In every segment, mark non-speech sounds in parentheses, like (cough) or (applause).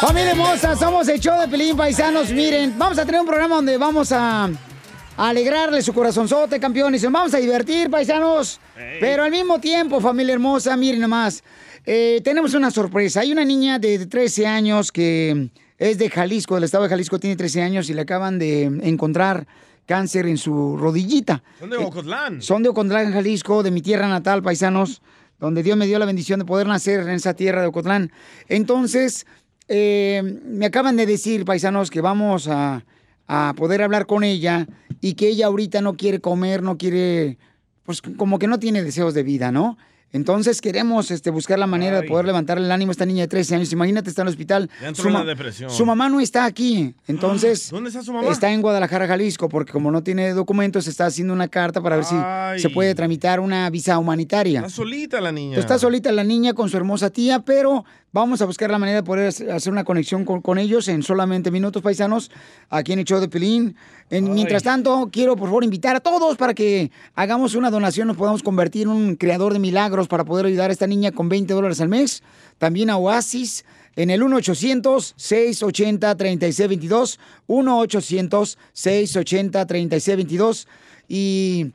Familia hermosa, somos el show de Pelín Paisanos. Miren, vamos a tener un programa donde vamos a, alegrarle su corazonzote, campeones. Nos vamos a divertir, paisanos. Pero al mismo tiempo, familia hermosa, miren nomás. eh, tenemos una sorpresa. Hay una niña de 13 años que es de Jalisco, del estado de Jalisco, tiene 13 años y le acaban de encontrar cáncer en su rodillita. Son de Ocotlán. Son de Ocotlán, Jalisco, de mi tierra natal, paisanos, donde Dios me dio la bendición de poder nacer en esa tierra de Ocotlán. Entonces, eh, me acaban de decir, paisanos, que vamos a, a poder hablar con ella y que ella ahorita no quiere comer, no quiere, pues como que no tiene deseos de vida, ¿no? Entonces queremos este, buscar la manera de poder levantarle el ánimo a esta niña de 13 años. Imagínate, está en el hospital. Ya entró Su ma- depresión. Su mamá no está aquí. Entonces, (gasps) ¿Dónde está su mamá? Está en Guadalajara, Jalisco, porque como no tiene documentos, está haciendo una carta para ver Ay. si se puede tramitar una visa humanitaria. Está solita la niña. Está solita la niña con su hermosa tía, pero vamos a buscar la manera de poder hacer una conexión con, con ellos en solamente minutos paisanos aquí en el show de Pelín. En- mientras tanto, quiero por favor invitar a todos para que hagamos una donación, nos podamos convertir en un creador de milagros para poder ayudar a esta niña con 20 dólares al mes. También a Oasis en el 1-800-680-3622. 1-800-680-3622. Y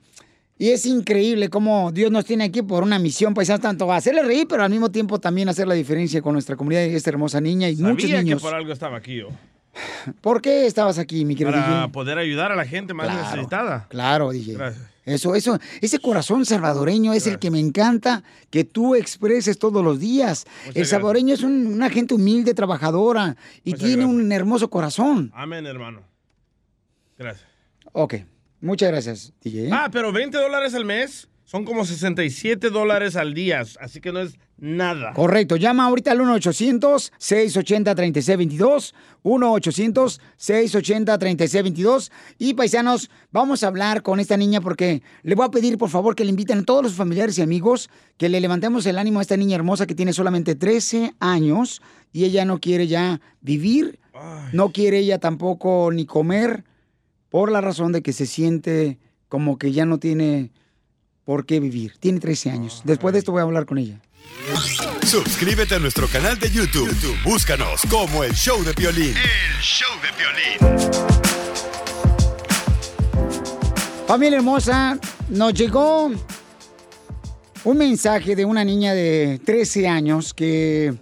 y es increíble cómo Dios nos tiene aquí por una misión, paisanos, tanto hacerle reír, pero al mismo tiempo también hacer la diferencia con nuestra comunidad y esta hermosa niña y muchos Sabía que niños. por algo estaba aquí yo. (sighs) ¿Por qué estabas aquí, mi querido Para DJ? poder ayudar a la gente más Claro, necesitada. Claro, DJ. Gracias. Eso, eso, ese corazón salvadoreño es el que me encanta que tú expreses todos los días. el gracias. salvadoreño es un- una gente humilde, trabajadora y Muchas tiene un hermoso corazón. Amén, hermano. Gracias. Ok, muchas gracias, DJ. Ah, pero 20 dólares al mes son como 67 dólares al día. Así que no es nada. Correcto, llama ahorita al 1-800-680-3622, 1-800-680-3622 y paisanos, vamos a hablar con esta niña porque le voy a pedir por favor que le inviten a todos los familiares y amigos que le levantemos el ánimo a esta niña hermosa que tiene solamente 13 años y ella no quiere ya vivir, no quiere ella tampoco ni comer por la razón de que se siente como que ya no tiene por qué vivir. Tiene 13 años. Después de esto voy a hablar con ella. Suscríbete a nuestro canal de YouTube. YouTube, Búscanos como el show de violín. El show de violín. Familia hermosa, nos llegó un mensaje de una niña de 13 años que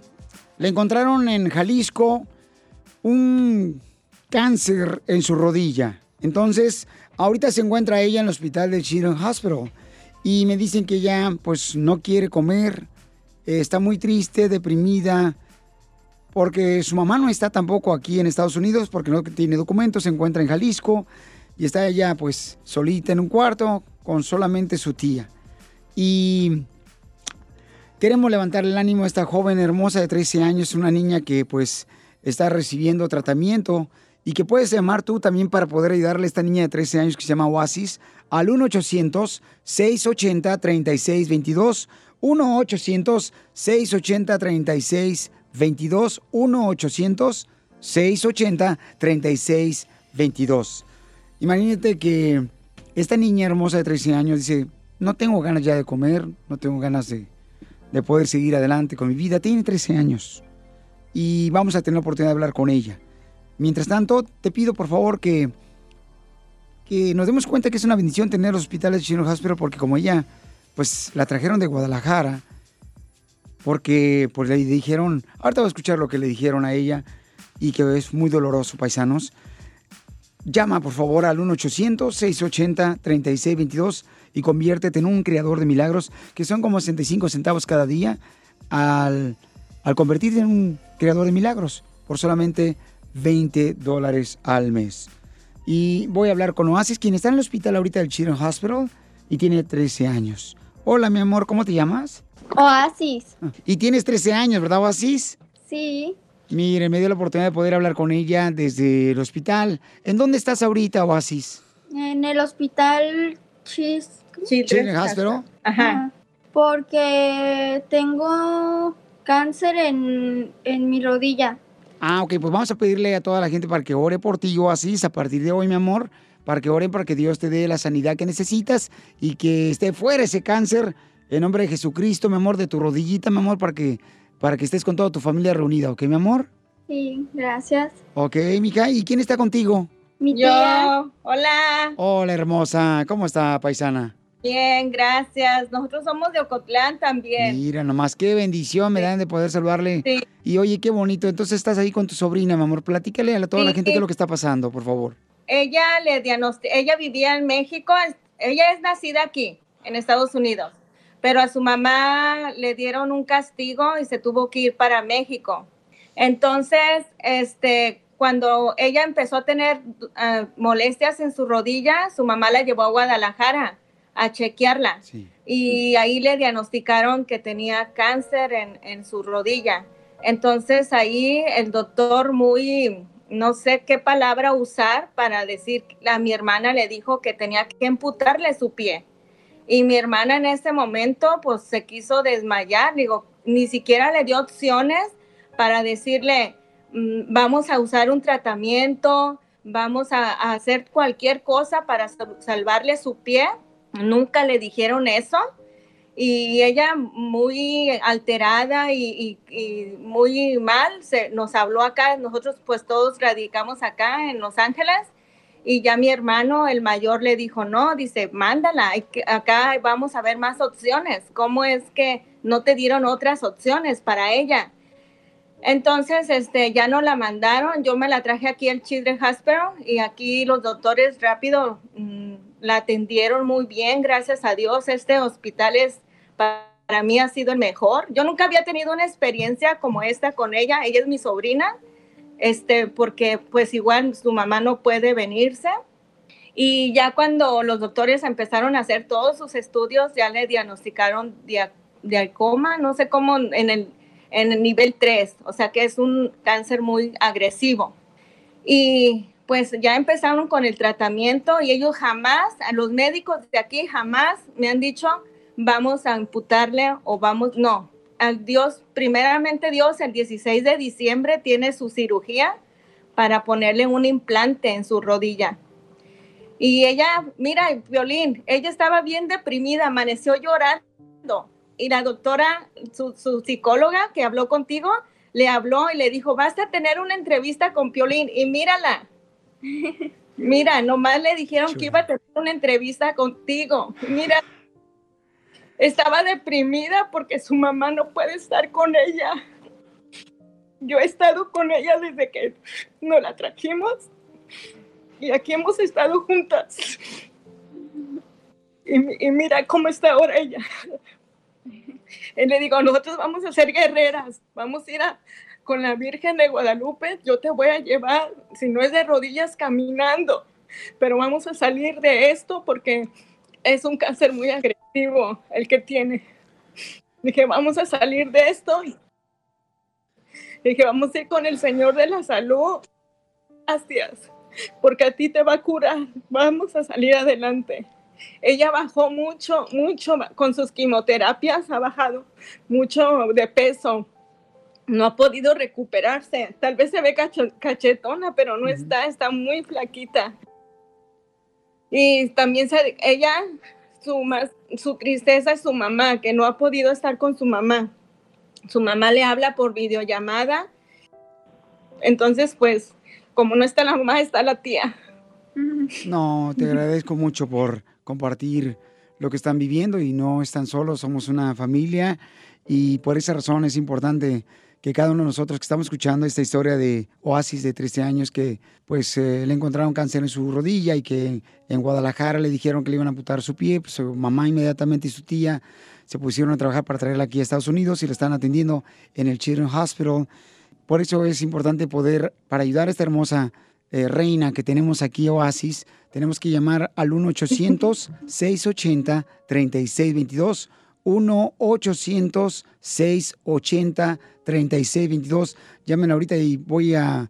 le encontraron en Jalisco un cáncer en su rodilla. Entonces, ahorita se encuentra ella en el hospital del Children's Hospital y me dicen que ella pues no quiere comer, eh, está muy triste, deprimida, porque su mamá no está tampoco aquí en Estados Unidos porque no tiene documentos, se encuentra en Jalisco y está ella pues solita en un cuarto con solamente su tía. Y queremos levantar el ánimo a esta joven hermosa de 13 años, una niña que pues está recibiendo tratamiento y que puedes llamar tú también para poder ayudarle a esta niña de 13 años que se llama Oasis al 1-800-680-3622. 1-800-680-3622. 1-800-680-3622. Imagínate que esta niña hermosa de 13 años dice, no tengo ganas ya de comer, no tengo ganas de, de poder seguir adelante con mi vida. Tiene 13 años y vamos a tener la oportunidad de hablar con ella. Mientras tanto, te pido por favor que, que nos demos cuenta que es una bendición tener los hospitales de Chino Hospital porque como ella, pues la trajeron de Guadalajara porque pues le dijeron, ahorita voy a escuchar lo que le dijeron a ella y que es muy doloroso, paisanos. Llama por favor al 1-800-680-3622 y conviértete en un creador de milagros que son como 65 centavos cada día al, al convertirte en un creador de milagros por solamente 20 dólares al mes. Y voy a hablar con Oasis, quien está en el hospital ahorita del Children's Hospital y tiene 13 años. Hola, mi amor, ¿cómo te llamas? Oasis. Y tienes 13 años, ¿verdad, Oasis? Sí. Mire, me dio la oportunidad de poder hablar con ella desde el hospital. ¿En dónde estás ahorita, Oasis? En el hospital Chis. Children's Hospital. Ajá. Porque tengo cáncer en, en mi rodilla. Ah, ok, pues vamos a pedirle a toda la gente para que ore por ti, Oasis, a partir de hoy, mi amor, para que oren para que Dios te dé la sanidad que necesitas y que esté fuera ese cáncer en nombre de Jesucristo, mi amor, de tu rodillita, mi amor, para que, para que estés con toda tu familia reunida, ¿ok, mi amor? Sí, gracias. Ok, mija, ¿y quién está contigo? Mi Yo, hola, Hola, hermosa, ¿cómo está, paisana? Bien, gracias. Nosotros somos de Ocotlán también. Mira, nomás qué bendición me dan de poder saludarle. Sí. Y oye, qué bonito. Entonces estás ahí con tu sobrina, mi amor. Platícale a toda la gente qué es lo que está pasando, por favor. Ella le ella vivía en México, ella es nacida aquí, en Estados Unidos, pero a su mamá le dieron un castigo y se tuvo que ir para México. Entonces, este, cuando ella empezó a tener ah, molestias en su rodilla, su mamá la llevó a Guadalajara a chequearla. y ahí le diagnosticaron que tenía cáncer en, en su rodilla. Entonces ahí el doctor muy, no sé qué palabra usar para decir, a mi hermana le dijo que tenía que amputarle su pie. Y mi hermana en ese momento pues se quiso desmayar, digo, ni siquiera le dio opciones para decirle, "Mm, vamos a usar un tratamiento, vamos a, a hacer cualquier cosa para sal- salvarle su pie. Nunca le dijeron eso. Y ella muy alterada y, muy mal, se, nos habló acá, nosotros pues todos radicamos acá en Los Ángeles y ya mi hermano, el mayor, le dijo, no, dice, mándala, acá vamos a ver más opciones. ¿Cómo es que no te dieron otras opciones para ella? Entonces, este, ya no la mandaron, yo me la traje aquí al Children's Hospital y aquí los doctores rápido mm, la atendieron muy bien, gracias a Dios. Este hospital es, pa- para mí ha sido el mejor. Yo nunca había tenido una experiencia como esta con ella, ella es mi sobrina, este, porque pues igual su mamá no puede venirse. Y ya cuando los doctores empezaron a hacer todos sus estudios, ya le diagnosticaron dia- diacoma, no sé cómo, en el, en el nivel 3, o sea que es un cáncer muy agresivo. Y pues ya empezaron con el tratamiento y ellos jamás, a los médicos de aquí jamás me han dicho, vamos a amputarle o vamos, no. Al Dios, primeramente Dios, el 16 de diciembre tiene su cirugía para ponerle un implante en su rodilla. Y ella, mira, Violín, ella estaba bien deprimida, amaneció llorando. Y la doctora, su, su psicóloga que habló contigo, le habló y le dijo, vas a tener una entrevista con Piolín y mírala. Mira, nomás le dijeron que iba a tener una entrevista contigo. Mira, estaba deprimida porque su mamá no puede estar con ella. Yo he estado con ella desde que nos la trajimos y aquí hemos estado juntas. Y, y mira cómo está ahora ella. Y le digo, nosotros vamos a ser guerreras, vamos a ir a, con la Virgen de Guadalupe, yo te voy a llevar, si no es de rodillas, caminando, pero vamos a salir de esto porque es un cáncer muy agresivo el que tiene. Dije, vamos a salir de esto. Dije, vamos a ir con el Señor de la salud. Gracias, porque a ti te va a curar. Vamos a salir adelante. Ella bajó mucho, mucho con sus quimioterapias, ha bajado mucho de peso. No ha podido recuperarse. Tal vez se ve cacho- cachetona, pero no está, está muy flaquita. Y también se- ella, su, más, su tristeza es su mamá, que no ha podido estar con su mamá. Su mamá le habla por videollamada. Entonces, pues, como no está la mamá, está la tía. (laughs) No, te agradezco mucho por compartir lo que están viviendo y no están solos, somos una familia Y por esa razón es importante que cada uno de nosotros que estamos escuchando esta historia de Oasis de 13 años que pues eh, le encontraron cáncer en su rodilla y que en Guadalajara le dijeron que le iban a amputar su pie, pues su mamá inmediatamente y su tía se pusieron a trabajar para traerla aquí a Estados Unidos y la están atendiendo en el Children's Hospital. Por eso es importante poder, para ayudar a esta hermosa eh, reina que tenemos aquí, Oasis, tenemos que llamar al 1-800-680-3622. 1-800-680-3622. Llamen ahorita y voy a,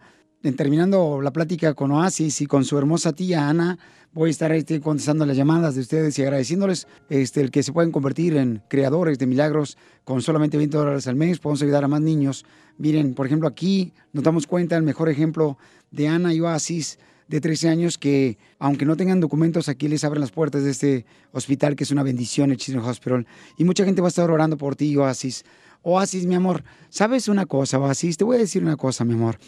terminando la plática con Oasis y con su hermosa tía Ana, voy a estar este, contestando las llamadas de ustedes y agradeciéndoles este, el que se pueden convertir en creadores de milagros con solamente 20 dólares al mes. Podemos ayudar a más niños. Miren, por ejemplo, aquí nos damos cuenta el mejor ejemplo de Ana y Oasis de 13 años que, aunque no tengan documentos, aquí les abren las puertas de este hospital, que es una bendición, el Children's Hospital. Y mucha gente va a estar orando por ti, Oasis. Oasis, mi amor, ¿sabes una cosa, Oasis? Te voy a decir una cosa, mi amor,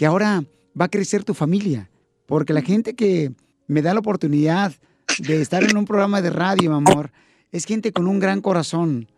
que ahora va a crecer tu familia, porque la gente que me da la oportunidad de estar en un programa de radio, mi amor, es gente con un gran corazón.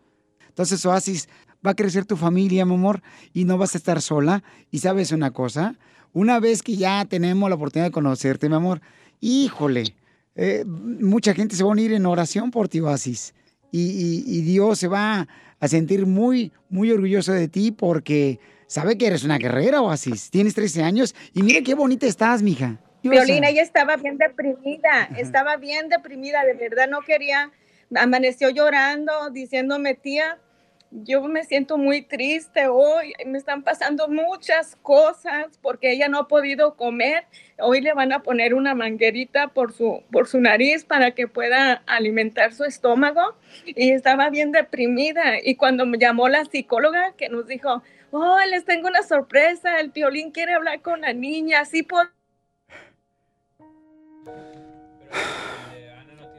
Entonces, Oasis, va a crecer tu familia, mi amor, y no vas a estar sola. Y sabes una cosa, una vez que ya tenemos la oportunidad de conocerte, mi amor, híjole, eh, mucha gente se va a unir en oración por ti, Oasis. Y, Dios se va a sentir muy, muy orgulloso de ti porque sabe que eres una guerrera, Oasis. Tienes 13 años y mira qué bonita estás, mija. Violina, ella estaba bien deprimida, estaba bien deprimida, de verdad no quería, amaneció llorando, diciéndome, tía, yo me siento muy triste hoy, me están pasando muchas cosas porque ella no ha podido comer, hoy le van a poner una manguerita por su, por su nariz para que pueda alimentar su estómago y estaba bien deprimida y cuando me llamó la psicóloga que nos dijo, oh, les tengo una sorpresa, el violín quiere hablar con la niña, así por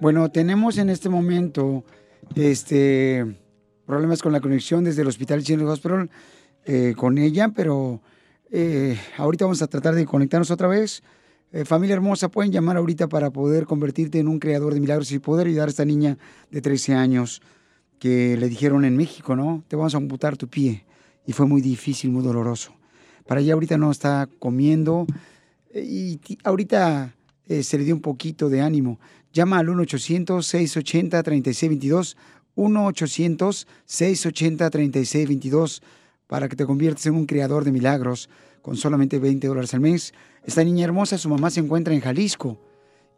Bueno, tenemos en este momento este problemas con la conexión desde el Hospital Children's Hospital eh, con ella, pero eh, ahorita vamos a tratar de conectarnos otra vez. Eh, familia hermosa, pueden llamar ahorita para poder convertirte en un creador de milagros y poder ayudar a esta niña de 13 años que le dijeron en México, ¿no? Te vamos a amputar tu pie. Y fue muy difícil, muy doloroso. Para ella ahorita no está comiendo eh, y ahorita eh, se le dio un poquito de ánimo. Llama al 1-800-680-3622, 1-800-680-3622 para que te conviertas en un creador de milagros con solamente 20 dólares al mes. Esta niña hermosa, su mamá se encuentra en Jalisco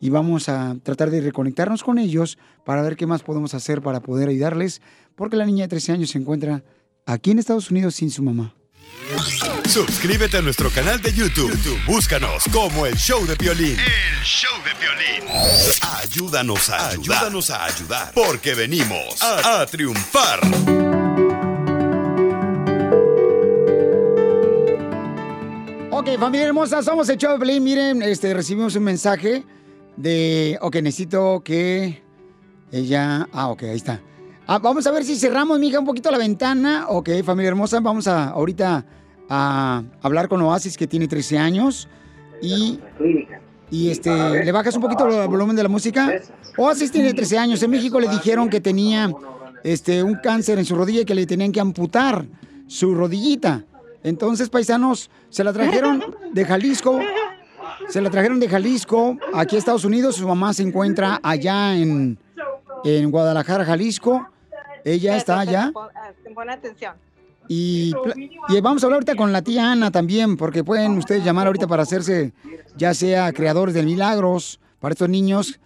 y vamos a tratar de reconectarnos con ellos para ver qué más podemos hacer para poder ayudarles, porque la niña de 13 años se encuentra aquí en Estados Unidos sin su mamá. Suscríbete a nuestro canal de YouTube. YouTube, Búscanos como el Show de Piolín. El show de violín. Ayúdanos a ayudar. Ayúdanos a ayudar. Porque venimos a, a triunfar. Ok, familia hermosa, somos el show de Pelín. Miren, este, recibimos un mensaje de... Ok, necesito que ella... Ah, ok, ahí está. Ah, vamos a ver si cerramos, mija, un poquito la ventana. Ok, familia hermosa, vamos a ahorita a hablar con Oasis, que tiene 13 años. Y... Y este, ¿le bajas un poquito el volumen de la música? Oasis tiene 13 años. En México le dijeron que tenía este, un cáncer en su rodilla y que le tenían que amputar su rodillita. Entonces, paisanos, se la trajeron de Jalisco. Se la trajeron de Jalisco aquí a Estados Unidos. Su mamá se encuentra allá en, en Guadalajara, Jalisco. Ella está allá. Pon, ah, atención. Y, y vamos a hablar ahorita con la tía Ana también, porque pueden ustedes llamar ahorita para hacerse, ya sea creadores de milagros para estos niños.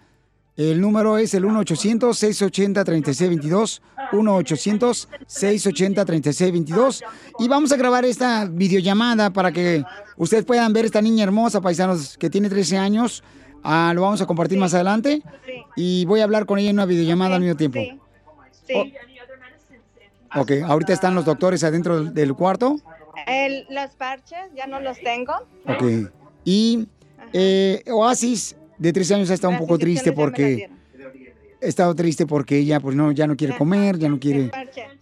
El número es el 1-800-680-3622. 1-800-680-3622. Y vamos a grabar esta videollamada para que ustedes puedan ver esta niña hermosa, paisanos, que tiene 13 años. Ah, lo vamos a compartir más adelante. Y voy a hablar con ella en una videollamada al mismo tiempo. Sí. Ok, ahorita están los doctores adentro del- cuarto. El- los parches ya no los tengo. Ok. Y eh, Oasis, de 13 años, ha estado un poco triste porque... Ha estado triste porque ella pues no, ya no quiere comer, ya no quiere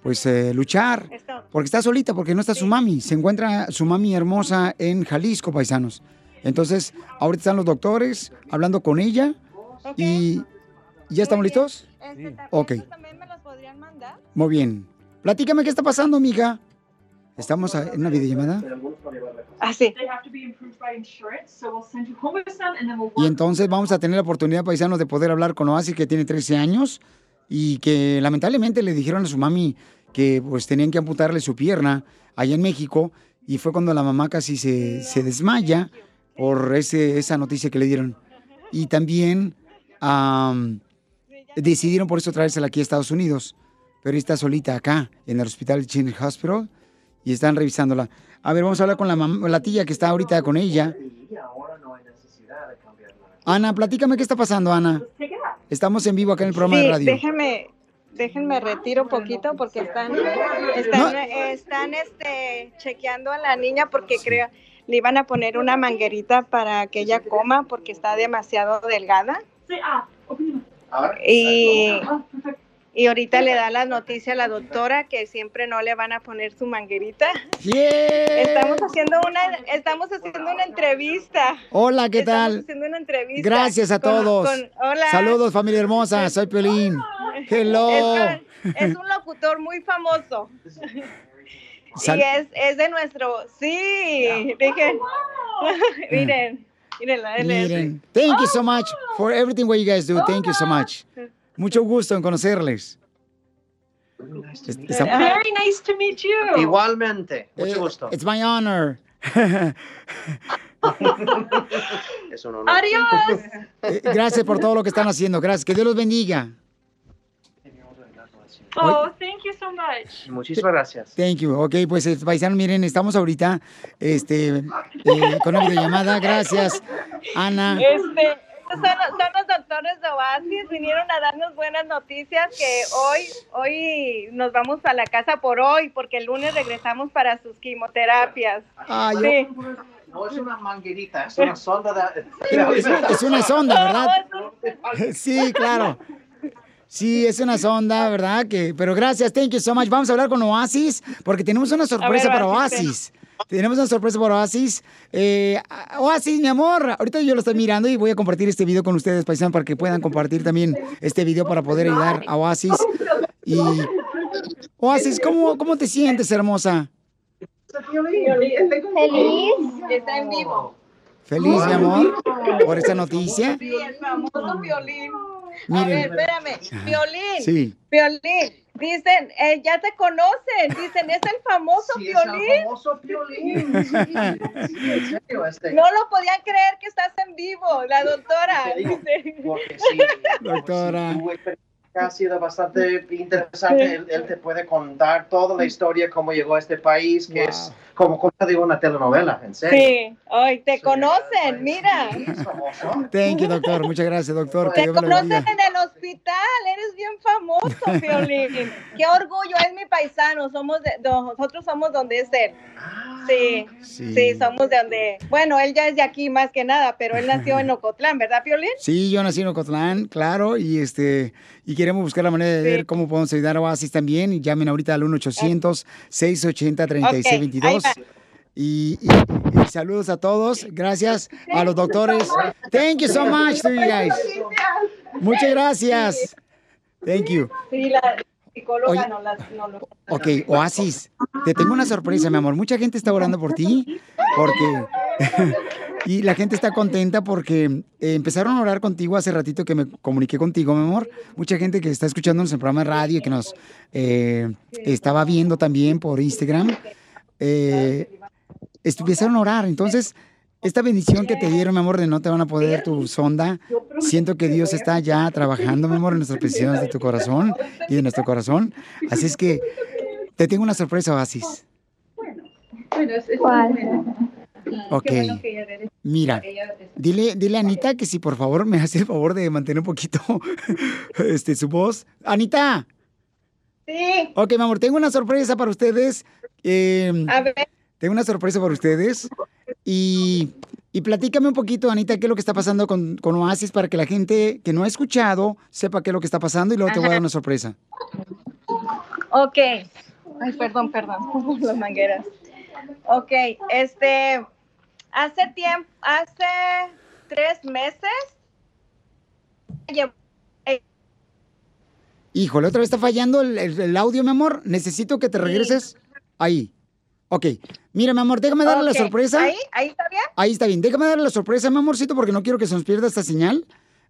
pues eh, luchar. Porque está solita, porque no está su mami. Se encuentra su mami hermosa en Jalisco, paisanos. Entonces, ahorita están los doctores hablando con ella. Y ¿ya estamos listos? Este, Ok. ¿También me los podrían mandar? Muy bien. Platícame qué está pasando, mija. Estamos en una videollamada. Ah, sí. Y entonces vamos a tener la oportunidad, paisanos, de poder hablar con Oasis, que tiene 13 años y que lamentablemente le dijeron a su mami que pues tenían que amputarle su pierna allá en México y fue cuando la mamá casi se, se desmaya por ese, esa noticia que le dieron. Y también am, decidieron por eso traérsela aquí a Estados Unidos, pero está solita acá en el hospital Children's Hospital y están revisándola. A ver, vamos a hablar con la, la tía que está ahorita con ella. Ana, platícame qué está pasando, Ana. Estamos en vivo acá en el programa Sí, de radio. déjenme, déjenme retiro un poquito porque están, están, están este, chequeando a la niña porque creo le iban a poner una manguerita para que ella coma porque está demasiado delgada. Y, y ahorita le da la noticia a la doctora que siempre no le van a poner su manguerita. Estamos haciendo una, estamos haciendo una entrevista. Hola, ¿qué Estamos tal? haciendo una entrevista. Gracias a con- todos. con- hola. Saludos, familia hermosa. Soy Piolín. Hello. Es, es un locutor muy famoso. Sal- y es, es de nuestro. Sí, dije. (laughs) miren, miren, Miren, thank you so much for everything what you guys do. Thank you so much. Mucho gusto en conocerles. Es- estamos- Very nice to meet you. Igualmente, mucho Eh, gusto. It's my honor. (laughs) Es un honor. Adiós. Eh, Gracias por todo lo que están haciendo. Gracias. Que Dios los bendiga. Oh, thank you so much. Muchísimas gracias. Thank you. Ok, pues eh, paisanos, miren, estamos ahorita este, eh, con una videollamada. Gracias, Ana. Este, son, son los doctores de Oasis, vinieron a darnos buenas noticias que hoy, hoy nos vamos a la casa por hoy, porque el lunes regresamos para sus quimioterapias. Yo- Sí. No es una manguerita, es una sonda de... Es, es una sonda, ¿verdad? Sí, claro. Sí, es una sonda, ¿verdad? Que, pero gracias, thank you so much. Vamos a hablar con Oasis porque tenemos una sorpresa para. Oasis. Tenemos una sorpresa para Oasis. Eh, Oasis, mi amor, ahorita yo lo estoy mirando y voy a compartir este video con ustedes, paisanos, para que puedan compartir también este video para poder ayudar a Oasis. Y Oasis, ¿cómo, cómo te sientes, hermosa? Feliz. Está en vivo. Feliz, mi amor, por esta noticia. Sí, el famoso violín. A ver, espérame. Violín. Sí. Violín. Dicen, eh, ya te conocen. Dicen, es el famoso Sí, es el violín. famoso Piolín. (laughs) Sí, en serio, este. No lo podían creer que estás en vivo, la doctora. Digo. (laughs) Porque sí, Doctora. tu experiencia ha sido bastante interesante. Él, él te puede contar toda la historia, cómo llegó a este país, que es como cosa de una telenovela, en serio. Sí, hoy te conocen, mira. Thank you, doctor. Muchas gracias, doctor. Te conocen en el hospital, eres bien famoso, Violín. (laughs) Qué orgullo, es mi paisano, somos de, nosotros somos donde es él. Sí, Sí. sí, somos de donde, bueno, él ya es de aquí más que nada, pero él nació en (laughs) Ocotlán, ¿verdad, Violín? Sí, yo nací en Ocotlán, claro, y este y queremos buscar la manera de ver cómo podemos ayudar a Oasis también. Llamen ahorita al 1-800-680-3622. Ok, ahí Y, y- y saludos a todos. Gracias a los doctores. Thank you so much to you guys. Muchas gracias. Thank you. Psicóloga Oye. no, la, no lo... Ok, Oasis, te tengo una sorpresa, mi amor. Mucha gente está orando por ti, porque... (laughs) y la gente está contenta porque eh, empezaron a orar contigo hace ratito que me comuniqué contigo, mi amor. Mucha gente que está escuchándonos en el programa de radio y que nos eh, estaba viendo también por Instagram, eh, empezaron a orar. Entonces, esta bendición que te dieron, mi amor, de no te van a poder tu sonda, siento que Dios está ya trabajando, mi amor, en nuestras (laughs) peticiones de tu corazón y de nuestro corazón. Así es que te tengo una sorpresa, Oasis. ¿Cuál? Ok. Mira, dile, dile a Anita que si por favor me hace el favor de mantener un poquito (laughs) este, su voz. Anita. Sí. Ok, mi amor, tengo una sorpresa para ustedes. Eh, A ver. Tengo una sorpresa para ustedes. Y, y platícame un poquito, Anita, qué es lo que está pasando con, con Oasis para que la gente que no ha escuchado sepa qué es lo que está pasando y luego te voy a dar una sorpresa. Ok. Ay, perdón, perdón, (laughs) las mangueras. Ok, este, hace tiempo, hace tres meses, Híjole, otra vez está fallando el, el- el audio, mi amor. Necesito que te regreses ahí. Ok. Mira, mi amor, déjame darle la sorpresa. ¿Ahí? ¿Ahí está bien? Ahí está bien. Déjame darle la sorpresa, mi amorcito, porque no quiero que se nos pierda esta señal.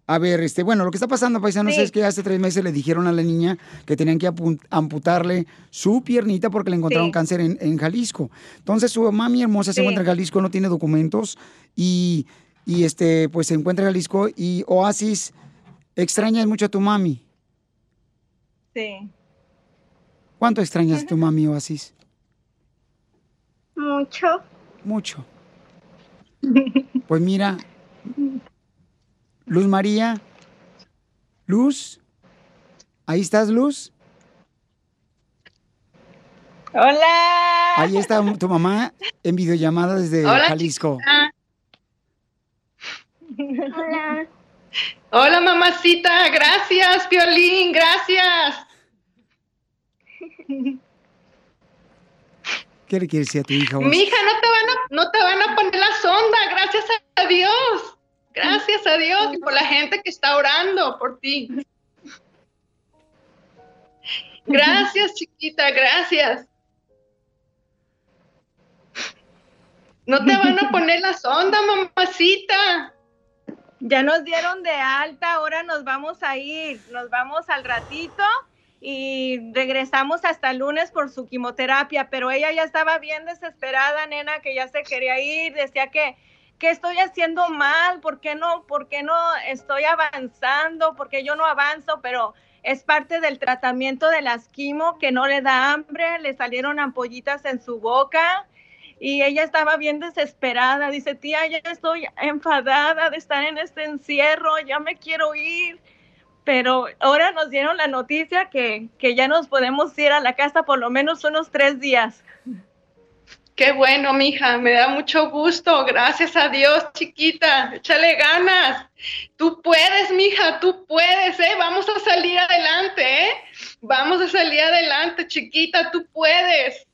A ver, este, bueno, lo que está pasando, paisanos, Sí. es que hace tres meses le dijeron a la niña que tenían que amputarle su piernita porque le encontraron Sí. cáncer en, en Jalisco. Entonces, su mami hermosa se encuentra en Jalisco, no tiene documentos y, y este, pues se encuentra en Jalisco y Oasis, extrañas mucho a tu mami. Sí. ¿Cuánto extrañas a tu mami, Oasis? Mucho. Mucho. Pues mira, Luz María, Luz, ahí estás, Luz. Hola. Ahí está tu mamá en videollamada desde Hola, Jalisco. Hola. Hola, mamacita. Gracias, Violín. Gracias. (laughs) ¿Qué le quieres decir a tu hija? Oasis? Mija, no te van a, no te van a poner la sonda. Gracias a Dios. Gracias a Dios y por la gente que está orando por ti. Gracias, chiquita. Gracias. No te van a poner la sonda, mamacita. Ya nos dieron de alta, ahora nos vamos a ir, nos vamos al ratito y regresamos hasta el lunes por su quimioterapia, pero ella ya estaba bien desesperada, nena, que ya se quería ir, decía que ¿qué estoy haciendo mal? ¿Por qué no? ¿Por qué no estoy avanzando? ¿Por qué yo no avanzo? Pero es parte del tratamiento de las quimo que no le da hambre, le salieron ampollitas en su boca y ella estaba bien desesperada. Dice, tía, ya estoy enfadada de estar en este encierro, ya me quiero ir. Pero ahora nos dieron la noticia que, que ya nos podemos ir a la casa por lo menos unos tres días. Qué bueno, mija, me da mucho gusto. Gracias a Dios, chiquita. Échale ganas. Tú puedes, mija, tú puedes, ¿eh? Vamos a salir adelante, ¿eh? Vamos a salir adelante, chiquita, tú puedes.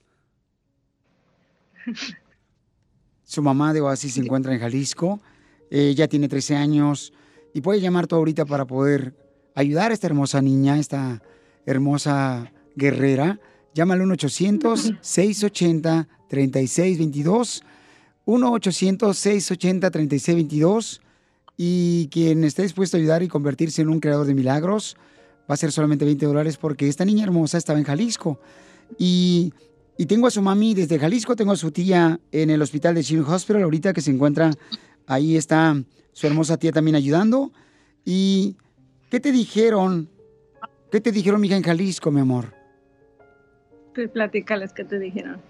Su mamá de Oasis se encuentra en Jalisco. Ella tiene 13 años y puede llamar tú ahorita para poder ayudar a esta hermosa niña, esta hermosa guerrera. Llámale al 1-800-680-3622. 1-800-680-3622. Y quien esté dispuesto a ayudar y convertirse en un creador de milagros va a ser solamente 20 dólares porque esta niña hermosa estaba en Jalisco. Y, y tengo a su mami desde Jalisco, tengo a su tía en el hospital de Children's Hospital ahorita que se encuentra, ahí está su hermosa tía también ayudando. ¿Y qué te dijeron? ¿Qué te dijeron, mija, en Jalisco, mi amor? Tú platícales qué te dijeron.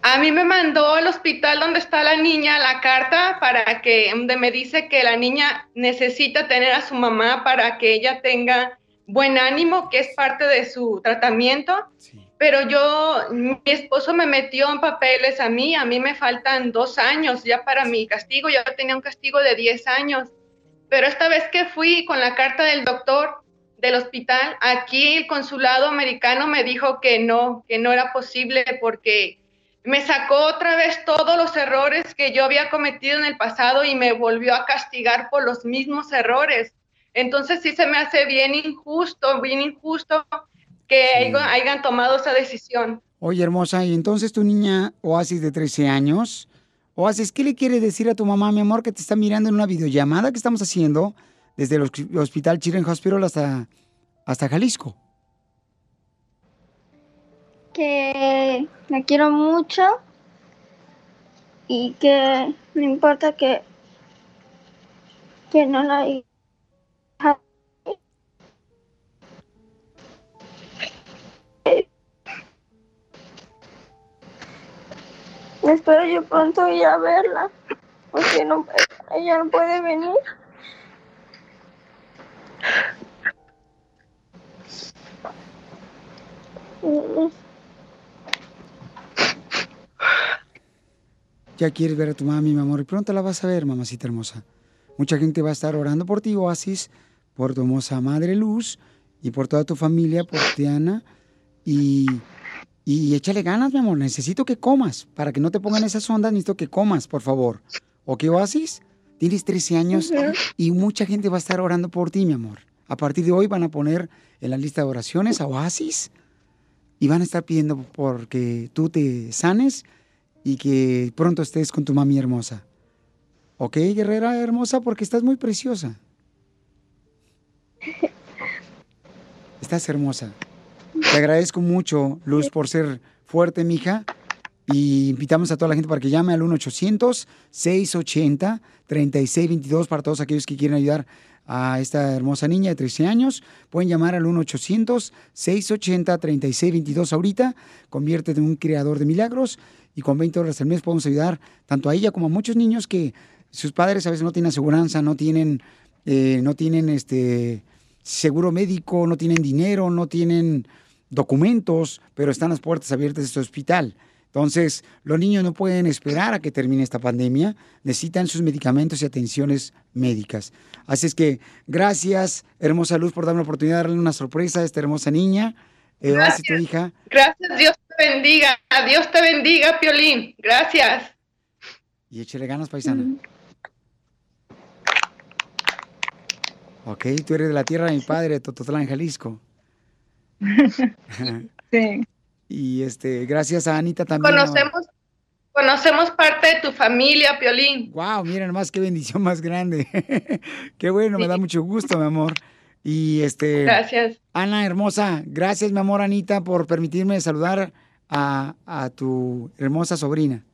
A mí me mandó al hospital donde está la niña la carta para que, donde me dice que la niña necesita tener a su mamá para que ella tenga buen ánimo, que es parte de su tratamiento. Pero yo, mi esposo me metió en papeles a mí, a mí me faltan dos años ya para mi castigo, yo tenía un castigo de 10 años. Pero esta vez que fui con la carta del doctor del hospital, aquí el consulado americano me dijo que no, que no era posible porque me sacó otra vez todos los errores que yo había cometido en el pasado y me volvió a castigar por los mismos errores. Entonces sí se me hace bien injusto, bien injusto que hayan, hayan tomado esa decisión. Oye, hermosa, y entonces tu niña Oasis de 13 años, Oasis, ¿qué le quieres decir a tu mamá, mi amor, que te está mirando en una videollamada que estamos haciendo desde el hosp- Hospital Children's Hospital hasta, hasta Jalisco? que la quiero mucho y que no importa que, que no la Espero yo pronto ir a verla, porque no, ella no puede venir. Ya quieres ver a tu mami, mi amor, y pronto la vas a ver, mamacita hermosa. Mucha gente va a estar orando por ti, Oasis, por tu hermosa madre Luz y por toda tu familia, por Tiana. Y, y échale ganas, mi amor. Necesito que comas. Para que no te pongan esas ondas, necesito que comas, por favor. ¿Ok, Oasis? Tienes 13 años y mucha gente va a estar orando por ti, mi amor. a partir de hoy van a poner en la lista de oraciones a Oasis y van a estar pidiendo porque tú te sanes y que pronto estés con tu mami hermosa. ¿Ok, guerrera hermosa? Porque estás muy preciosa. (laughs) Estás hermosa. Te agradezco mucho, Luz, por ser fuerte, mija. Y invitamos a toda la gente para que llame al 1-800-680-3622 para todos aquellos que quieren ayudar a esta hermosa niña de 13 años. Pueden llamar al 1-800-680-3622 ahorita. Conviértete en un creador de milagros y con 20 dólares al mes podemos ayudar tanto a ella como a muchos niños que sus padres a veces no tienen aseguranza, no tienen, eh, no tienen este seguro médico, no tienen dinero, no tienen documentos, pero están las puertas abiertas de este hospital. Entonces, los niños no pueden esperar a que termine esta pandemia, necesitan sus medicamentos y atenciones médicas. Así es que, gracias, hermosa Luz, por darme la oportunidad de darle una sorpresa a esta hermosa niña. Eh, Oasis, tu hija. Gracias, Dios te bendiga. Dios te bendiga, Piolín. Gracias. Y échale ganas, paisana. Ok, tú eres de la tierra de mi padre, Tototlán, Jalisco. (laughs) Sí. Y este, gracias a Anita también. Conocemos, conocemos parte de tu familia, Piolín. Wow, miren más qué bendición más grande. (laughs) qué bueno, me da mucho gusto, mi amor. Y este. Gracias. Ana hermosa, gracias, mi amor Anita, por permitirme saludar a, a tu hermosa sobrina.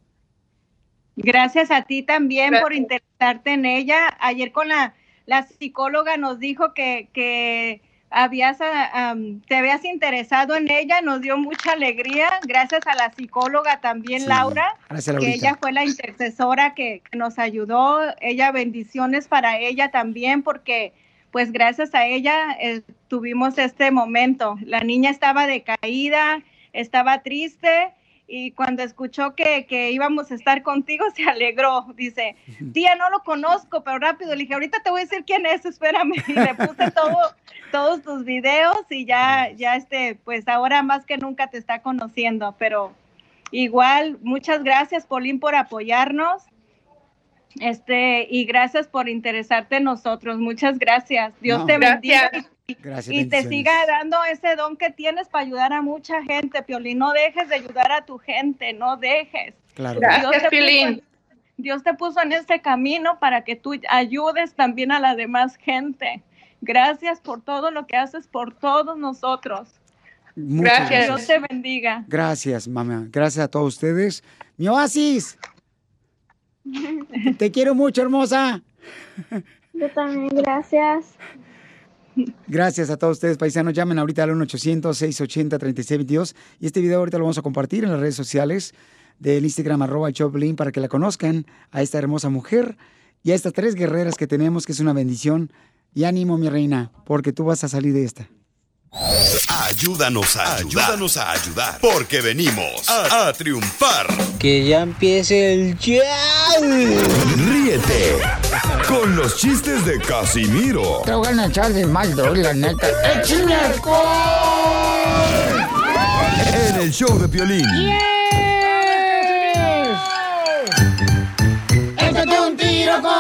Gracias a ti también por interesarte en ella. Ayer con la, la psicóloga nos dijo que, que habías, am, te habías interesado en ella, nos dio mucha alegría. Gracias a la psicóloga también, Sí, Laura, gracias, que ella fue la intercesora que, que nos ayudó. Ella, bendiciones para ella también, porque pues gracias a ella eh, tuvimos este momento. La niña estaba decaída, estaba triste y cuando escuchó que, que íbamos a estar contigo (laughs) se alegró. Dice, tía, no lo conozco, pero rápido. Le dije, ahorita te voy a decir quién es, espérame. (laughs) Y le puse todo, todos tus videos y ya, ya este, pues ahora más que nunca te está conociendo. Pero igual, muchas gracias, Polín, por apoyarnos. Este, y gracias por interesarte en nosotros. Muchas gracias. Dios No. te bendiga. Gracias. Gracias, Y te siga dando ese don que tienes para ayudar a mucha gente, Piolín. No dejes de ayudar a tu gente, no dejes. Claro. Gracias, Dios te Piolín. puso- Dios te puso en este camino para que tú ayudes también a la demás gente. Gracias por todo lo que haces por todos nosotros. Muchas Gracias. Dios te bendiga. Gracias, mamá. Gracias a todos ustedes. Mi oasis. (laughs) Te quiero mucho, hermosa. Yo también, gracias. Gracias a todos ustedes, paisanos. Llamen ahorita al 1-800-680-3622. Y este video ahorita lo vamos a compartir en las redes sociales del Instagram, arroba Choplin, para que la conozcan a esta hermosa mujer y a estas tres guerreras que tenemos, que es una bendición. Y ánimo, mi reina, porque tú vas a salir de esta. Ayúdanos a ayudar. Ayúdanos a ayudar. Porque venimos a, a triunfar. Que ya empiece el show. Ríete con los chistes de Casimiro Te voy a echar de mal, la neta. ¡Échame en el show de Piolín. Échate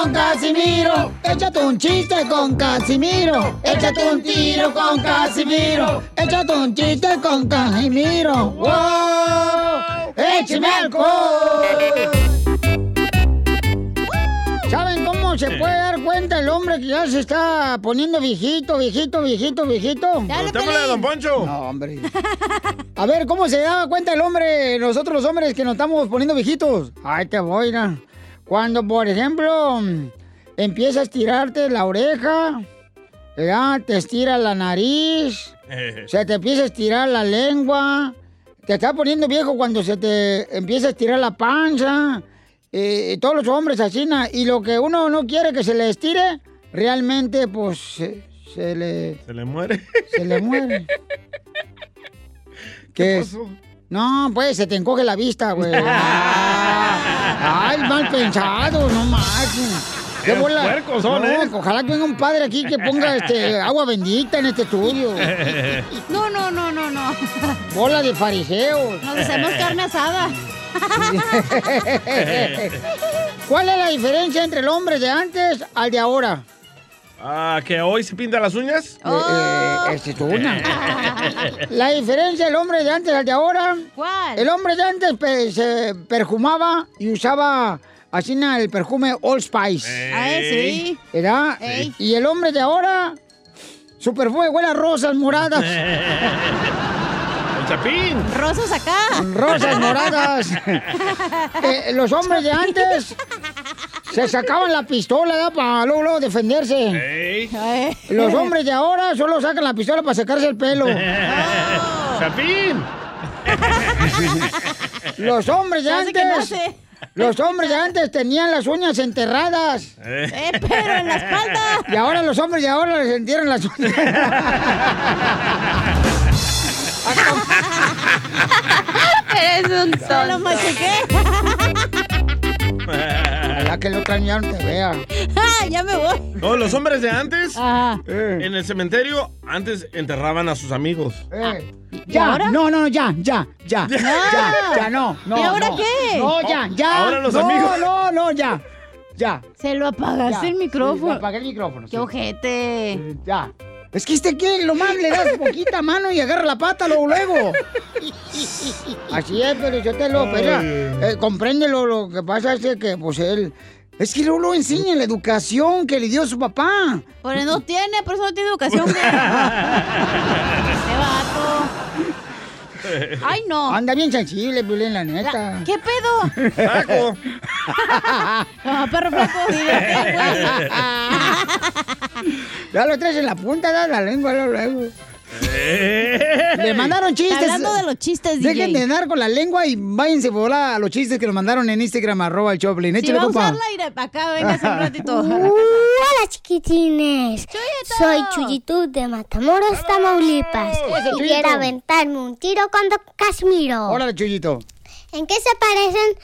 con Casimiro. Échate un chiste con Casimiro. Échate un tiro con Casimiro. Échate un chiste con Casimiro. ¡Wow! ¡Échame alcohol! (laughs) ¿Saben cómo se puede dar cuenta el hombre que ya se está poniendo viejito, viejito, viejito, viejito? Preguntémosle a Don Poncho. No, hombre. (laughs) A ver, ¿cómo se daba cuenta el hombre, nosotros los hombres, que nos estamos poniendo viejitos? Ay, te voy, mira. Cuando, por ejemplo, empieza a estirarte la oreja, ¿verdad? te estira la nariz, (laughs) se te empieza a estirar la lengua, te está poniendo viejo cuando se te empieza a estirar la panza, eh, todos los hombres así, y lo que uno no quiere que se le estire, realmente, pues, se, se le, Se le muere. se le muere. (laughs) ¿Qué es? No, pues se te encoge la vista, güey. (laughs) Ay, mal pensado, no más. Qué puercos son, no, ¿eh? Ojalá que venga un padre aquí que ponga este agua bendita en este estudio. (laughs) No, no, no, no, no. Bola de fariseos. Nos hacemos carne asada. (laughs) ¿Cuál es la diferencia entre el hombre de antes al de ahora? Ah, ¿Que hoy se pinta las uñas? Eh, eh, esa es una. (laughs) La diferencia del hombre de antes al de ahora. ¿Cuál? El hombre de antes se perfumaba y usaba así na, el perfume Old Spice. Ah, sí. ¿Verdad? Ey. Y el hombre de ahora, su perfume huele a rosas moradas. (laughs) El chapín. Rosas acá. Rosas moradas. (laughs) Eh, los hombres de antes se sacaban la pistola para luego, luego defenderse. Ey. Los hombres de ahora solo sacan la pistola para sacarse el pelo. (laughs) ¡Chapín! (laughs) Los hombres de antes. Los hombres de antes tenían las uñas enterradas. Eh, pero en la espalda. Y ahora los hombres de ahora les entierran las uñas. (laughs) Eres un Se lo tonto. machuqué. Que el otro año ya no te vea. (laughs) Ah, ya me voy. No, los hombres de antes, Ajá. en el cementerio, antes enterraban a sus amigos. Eh, ¿Y Ya, ahora? no, no, ya, ya, (laughs) ya, ya, ya, no, no. ¿Y ahora no. qué? No, ya, ya. Ahora los no, amigos. No, no, ya, ya. Se lo apagaste ya. el Sí, micrófono. apagué el micrófono. Qué sí. ojete. Eh, Ya. Es que este que lo más le das poquita mano y agarra la pata luego, luego. Así es, pero yo te lo, pero eh, compréndelo, lo que pasa es que pues él es que no lo enseña en la educación que le dio su papá. Por eso no tiene, por eso no tiene educación. güey. (laughs) Qué vato. (laughs) Ay, no. Anda bien sensible, Piolín, la neta. ¿Qué pedo? Taco. (laughs) Ah, perro flaco. (laughs) Ya lo traes en la punta de la lengua luego, Le mandaron chistes. Hablando de los chistes, Dejen DJ. de dar con la lengua y váyanse por a los chistes que nos mandaron en Instagram, arroba el Choplin. Si Échale, va a compa. usarla, iré para acá, venga un ratito. (laughs) Hola chiquitines, soy Chuyitú de Matamoros, Tamaulipas y quiero aventarme un tiro con Don Casimiro. Órale, Chuyito. ¿En qué se parecen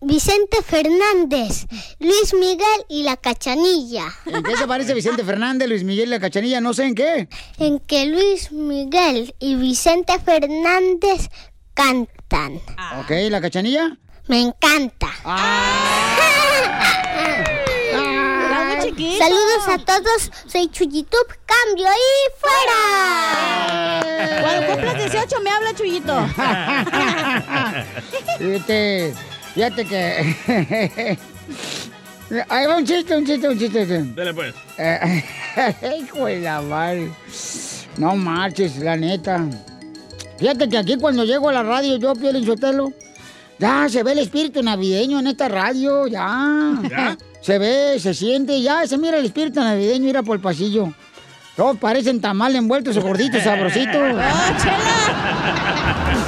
Vicente Fernández, Luis Miguel y la Cachanilla? ¿En qué se parece Vicente Fernández, Luis Miguel y la Cachanilla? No sé en qué. En que Luis Miguel y Vicente Fernández cantan. Ok, ¿la Cachanilla? Me encanta. (laughs) Muy chiquito. Saludos a todos, soy Chuyitub, cambio y fuera. Cuando cumplas 18 me habla Chuyito. (laughs) Fíjate, que... (laughs) Ahí va un chiste, un chiste, un chiste. Dale pues. Eh, (laughs) Hijo de la madre. No marches, la neta. Fíjate que aquí cuando llego a la radio, yo, Piolín Sotelo, ya se ve el espíritu navideño en esta radio, ya. ¿Ya? Se ve, se siente, ya se mira el espíritu navideño, mira por el pasillo. Todos parecen tamal envueltos o gorditos, (laughs) sabrositos. ¡Oh, chela!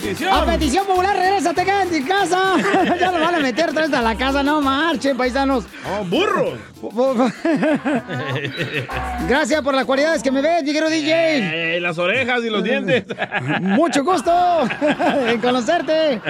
Petición. A petición popular, regrésate, quédate en casa. (laughs) ya nos van a meter vez a la casa, no marchen, paisanos. Oh, burros. (laughs) Gracias por las cualidades que me ves, mi querido DJ. Eh, las orejas y los dientes. (laughs) Mucho gusto en conocerte.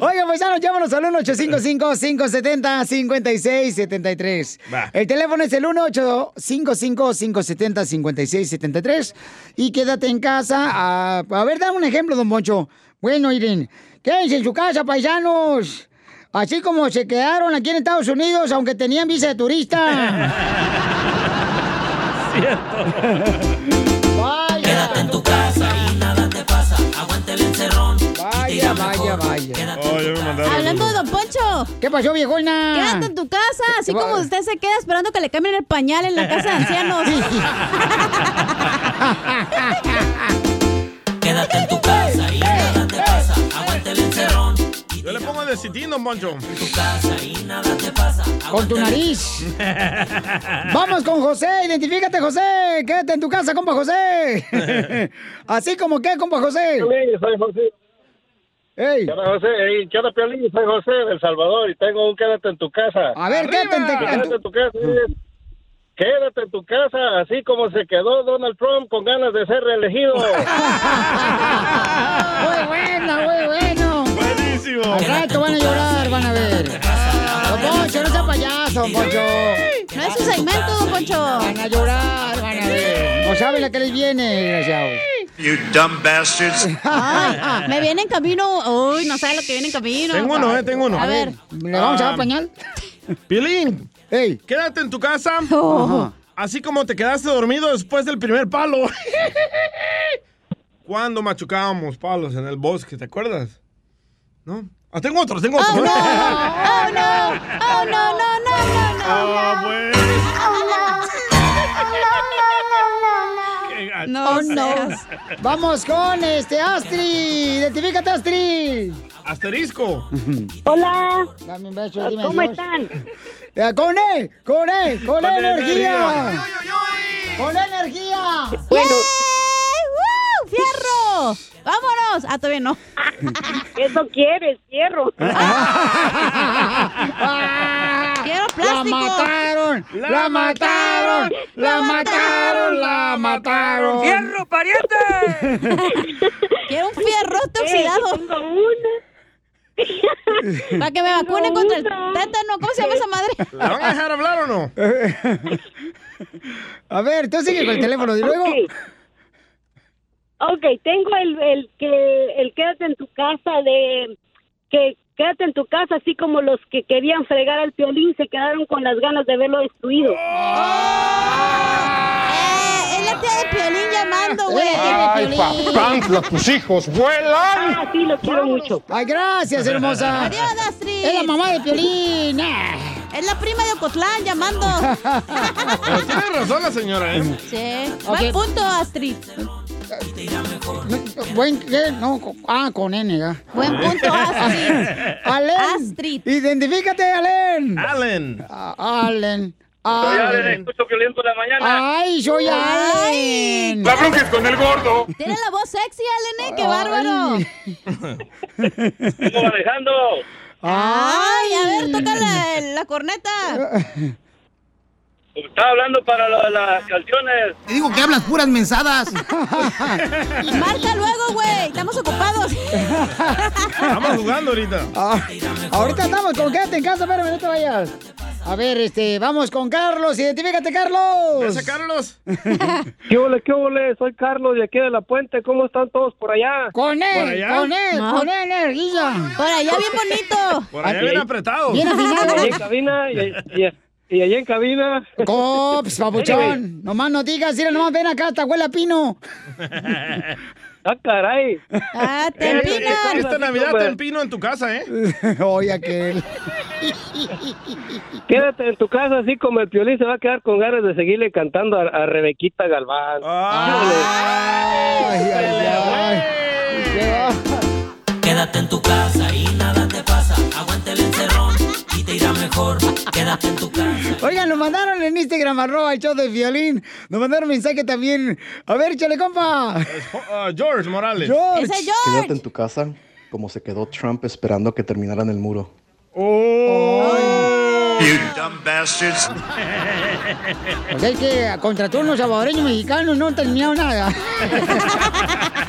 Oigan, paisanos, llámanos al 1-855-570-5673. Va. El teléfono es el 1-855-570-5673. Y quédate en casa. A, a ver, dame un ejemplo, don Poncho. Bueno, Irene, quédense en su casa, paisanos. Así como se quedaron aquí en Estados Unidos, aunque tenían visa de turista. (laughs) Vaya. Quédate en tu casa y nada te pasa. Aguante el encerrón. Vaya, vaya, vaya. Oh, ya me mandaron. Hablando de Don Poncho. ¿Qué pasó, viejona? Quédate en tu casa, así ¿Qué va- como usted se queda esperando que le cambien el pañal en la casa de ancianos. (laughs) Quédate en tu casa Yo le pongo de citín, don Poncho. Tu casa y nada te pasa. Con tu nariz. (laughs) Vamos con José, identifícate, José. Quédate en tu casa, compa José. (laughs) Así como que, compa José. soy José. Ey. ¿Qué onda, José? Ey, ¿Qué onda, Piolín? Soy José del Salvador y tengo un quédate en tu casa. A ver, quédate en, te- en Quédate tu... en tu casa. Quédate en tu casa, así como se quedó Donald Trump con ganas de ser reelegido. (laughs) Muy bueno, muy bueno. Buenísimo. Al rato van a llorar, van a ver. Don Poncho, no sea payaso, don Poncho. No es su segmento, Don Poncho. Van a llorar, van a No saben la que les viene, desgraciados. You dumb bastards. (laughs) Ay, me viene en camino. Uy, no sabe lo que viene en camino. Tengo uno, eh, tengo uno. A ver. ¿Le vamos a dar Ah, pañal? Pilín, Ey. quédate en tu casa. Ajá. Así como te quedaste dormido después del primer palo. (laughs) Cuando machucábamos palos en el bosque, ¿te acuerdas? ¿No? Ah, tengo otros, tengo otros. Oh, no. (laughs) Oh, no. Oh, no, no, no, no, no. Ah, pues. Qué gacho. No, Oh, no. seas. Vamos con este Astrid. Identifícate, Astrid. Asterisco. Hola, Dame un beso, dime ¿cómo están? Ya, con él, con él, con Con energía. energía. Con energía. Bueno, ¡Eh! ¡Fierro! ¡Vámonos! Ah, todavía no. eso quieres, fierro. (laughs) Quiero La plástico. mataron, la mataron, la mataron, la mataron. ¡Fierro, pariente! (laughs) Quiero un fierrote Ey, oxidado. tengo una. (laughs) Para que me vacunen Tengo contra el tétano. ¿Cómo se llama esa madre? ¿La van a dejar hablar o no? A ver, tú sigue con el teléfono y luego. Ok, tengo el, el que el quédate en tu casa de que quédate en tu casa así como los que querían fregar al piolín se quedaron con las ganas de verlo destruido. Eh, es la tía de Piolín llamando, güey. Ay, papantla, tus hijos vuelan. Ah, sí, lo quiero mucho. Ay, gracias, hermosa. Adiós, Astrid. Es la mamá de Piolín. Ah. Es la prima de Ocotlán llamando. (laughs) Tiene razón la señora, ¿eh? Sí. Ok. Buen punto, Astrid. Buen, ¿qué? No, ah, con N, ya. Buen punto, (laughs) Astrid. Alen. Astrid. Identifícate, Alen. Allen. Ah, Allen. Soy Allen, Allen. escucho por la mañana. Ay, soy Allen. La bronca es con el gordo. Tiene la voz sexy, Allen, ¿eh? ¡Qué bárbaro! Vengo manejando. Ay, a ver, toca la, la corneta. (laughs) Estaba hablando para lo de las canciones. Te digo que hablas puras mensadas. (laughs) Marca luego, güey. Estamos ocupados. Estamos jugando ahorita. Ah, ahorita estamos con quédate en casa, espérame, no te vayas. A ver, este, vamos con Carlos. Identifícate, Carlos. ¿Ves a Carlos? (laughs) ¿Qué ole, qué ole? Soy Carlos de aquí de La Puente. ¿Cómo están todos por allá? Con ¿Por él, allá? con él, No. con él, energía. Por allá bien bonito. Por allá bien apretado. Bien afinado. Cabina y, y, y allí en cabina. Cops, papuchón. (laughs) Nomás no digas, mira, nomás ven acá, esta huele a pino. (laughs) Ah, caray. Ah, te empinan. Esta Navidad te empino en tu casa, ¿eh? (laughs) Oye, aquel. Quédate en tu casa así como el piolín se va a quedar con ganas de seguirle cantando a, a Rebequita Galván. Ah. Ay, ay, ay. ¿Qué va? Quédate en tu casa y nada te pasa. Aguante el encerrón mejor. Quédate en tu casa. Oigan, nos mandaron en Instagram, arroba el show de violín. Nos mandaron mensaje también. A ver, échale, compa. Ah, George Morales. George. Ese Quédate George. en tu casa como se quedó Trump esperando que terminaran el muro. Oh. You dumb bastards. Sea, es que contrató unos salvadoreños mexicanos, no han terminado nada. (laughs)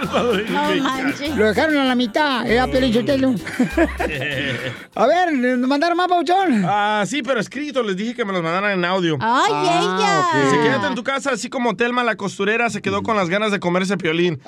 Salvadoreño No manches. Lo dejaron a la mitad, era Piolín Sotelo. (laughs) A ver, nos mandaron más, Pauchón. Ah, sí, pero escrito. Les dije que me los mandaran en audio. Ay, Ah, ella. Dice, quédate en tu casa, así como Telma la costurera se quedó con las ganas de comerse piolín.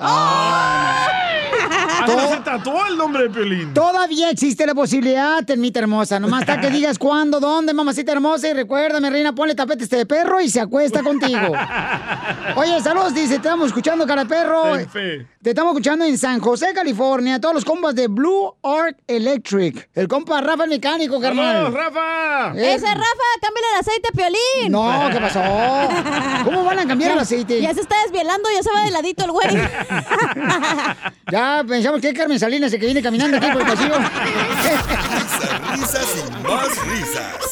(laughs) Hasta se tatuó el nombre de piolín. Todavía existe la posibilidad, termita hermosa. Nomás está que (laughs) digas cuándo, dónde, mamacita hermosa. Y recuérdame, reina, ponle tapete este perro y se acuesta contigo. (laughs) Oye, saludos, dice, te estamos escuchando, cara de perro. Ten fe. Te estamos escuchando en San José, California. Todos los compas de Blue Arc Electric. El compa Rafa el mecánico, ¡Vamos, carnal. Rafa! Eh, Ese Rafa, cámbiale el aceite Piolín. No, ¿qué pasó? ¿Cómo van a cambiar el aceite? Ya se está desvielando, ya se va de ladito el güey. Ya pensamos que es Carmen Salinas el que viene caminando aquí por el pasillo. (laughs) Risas, risas y más risas.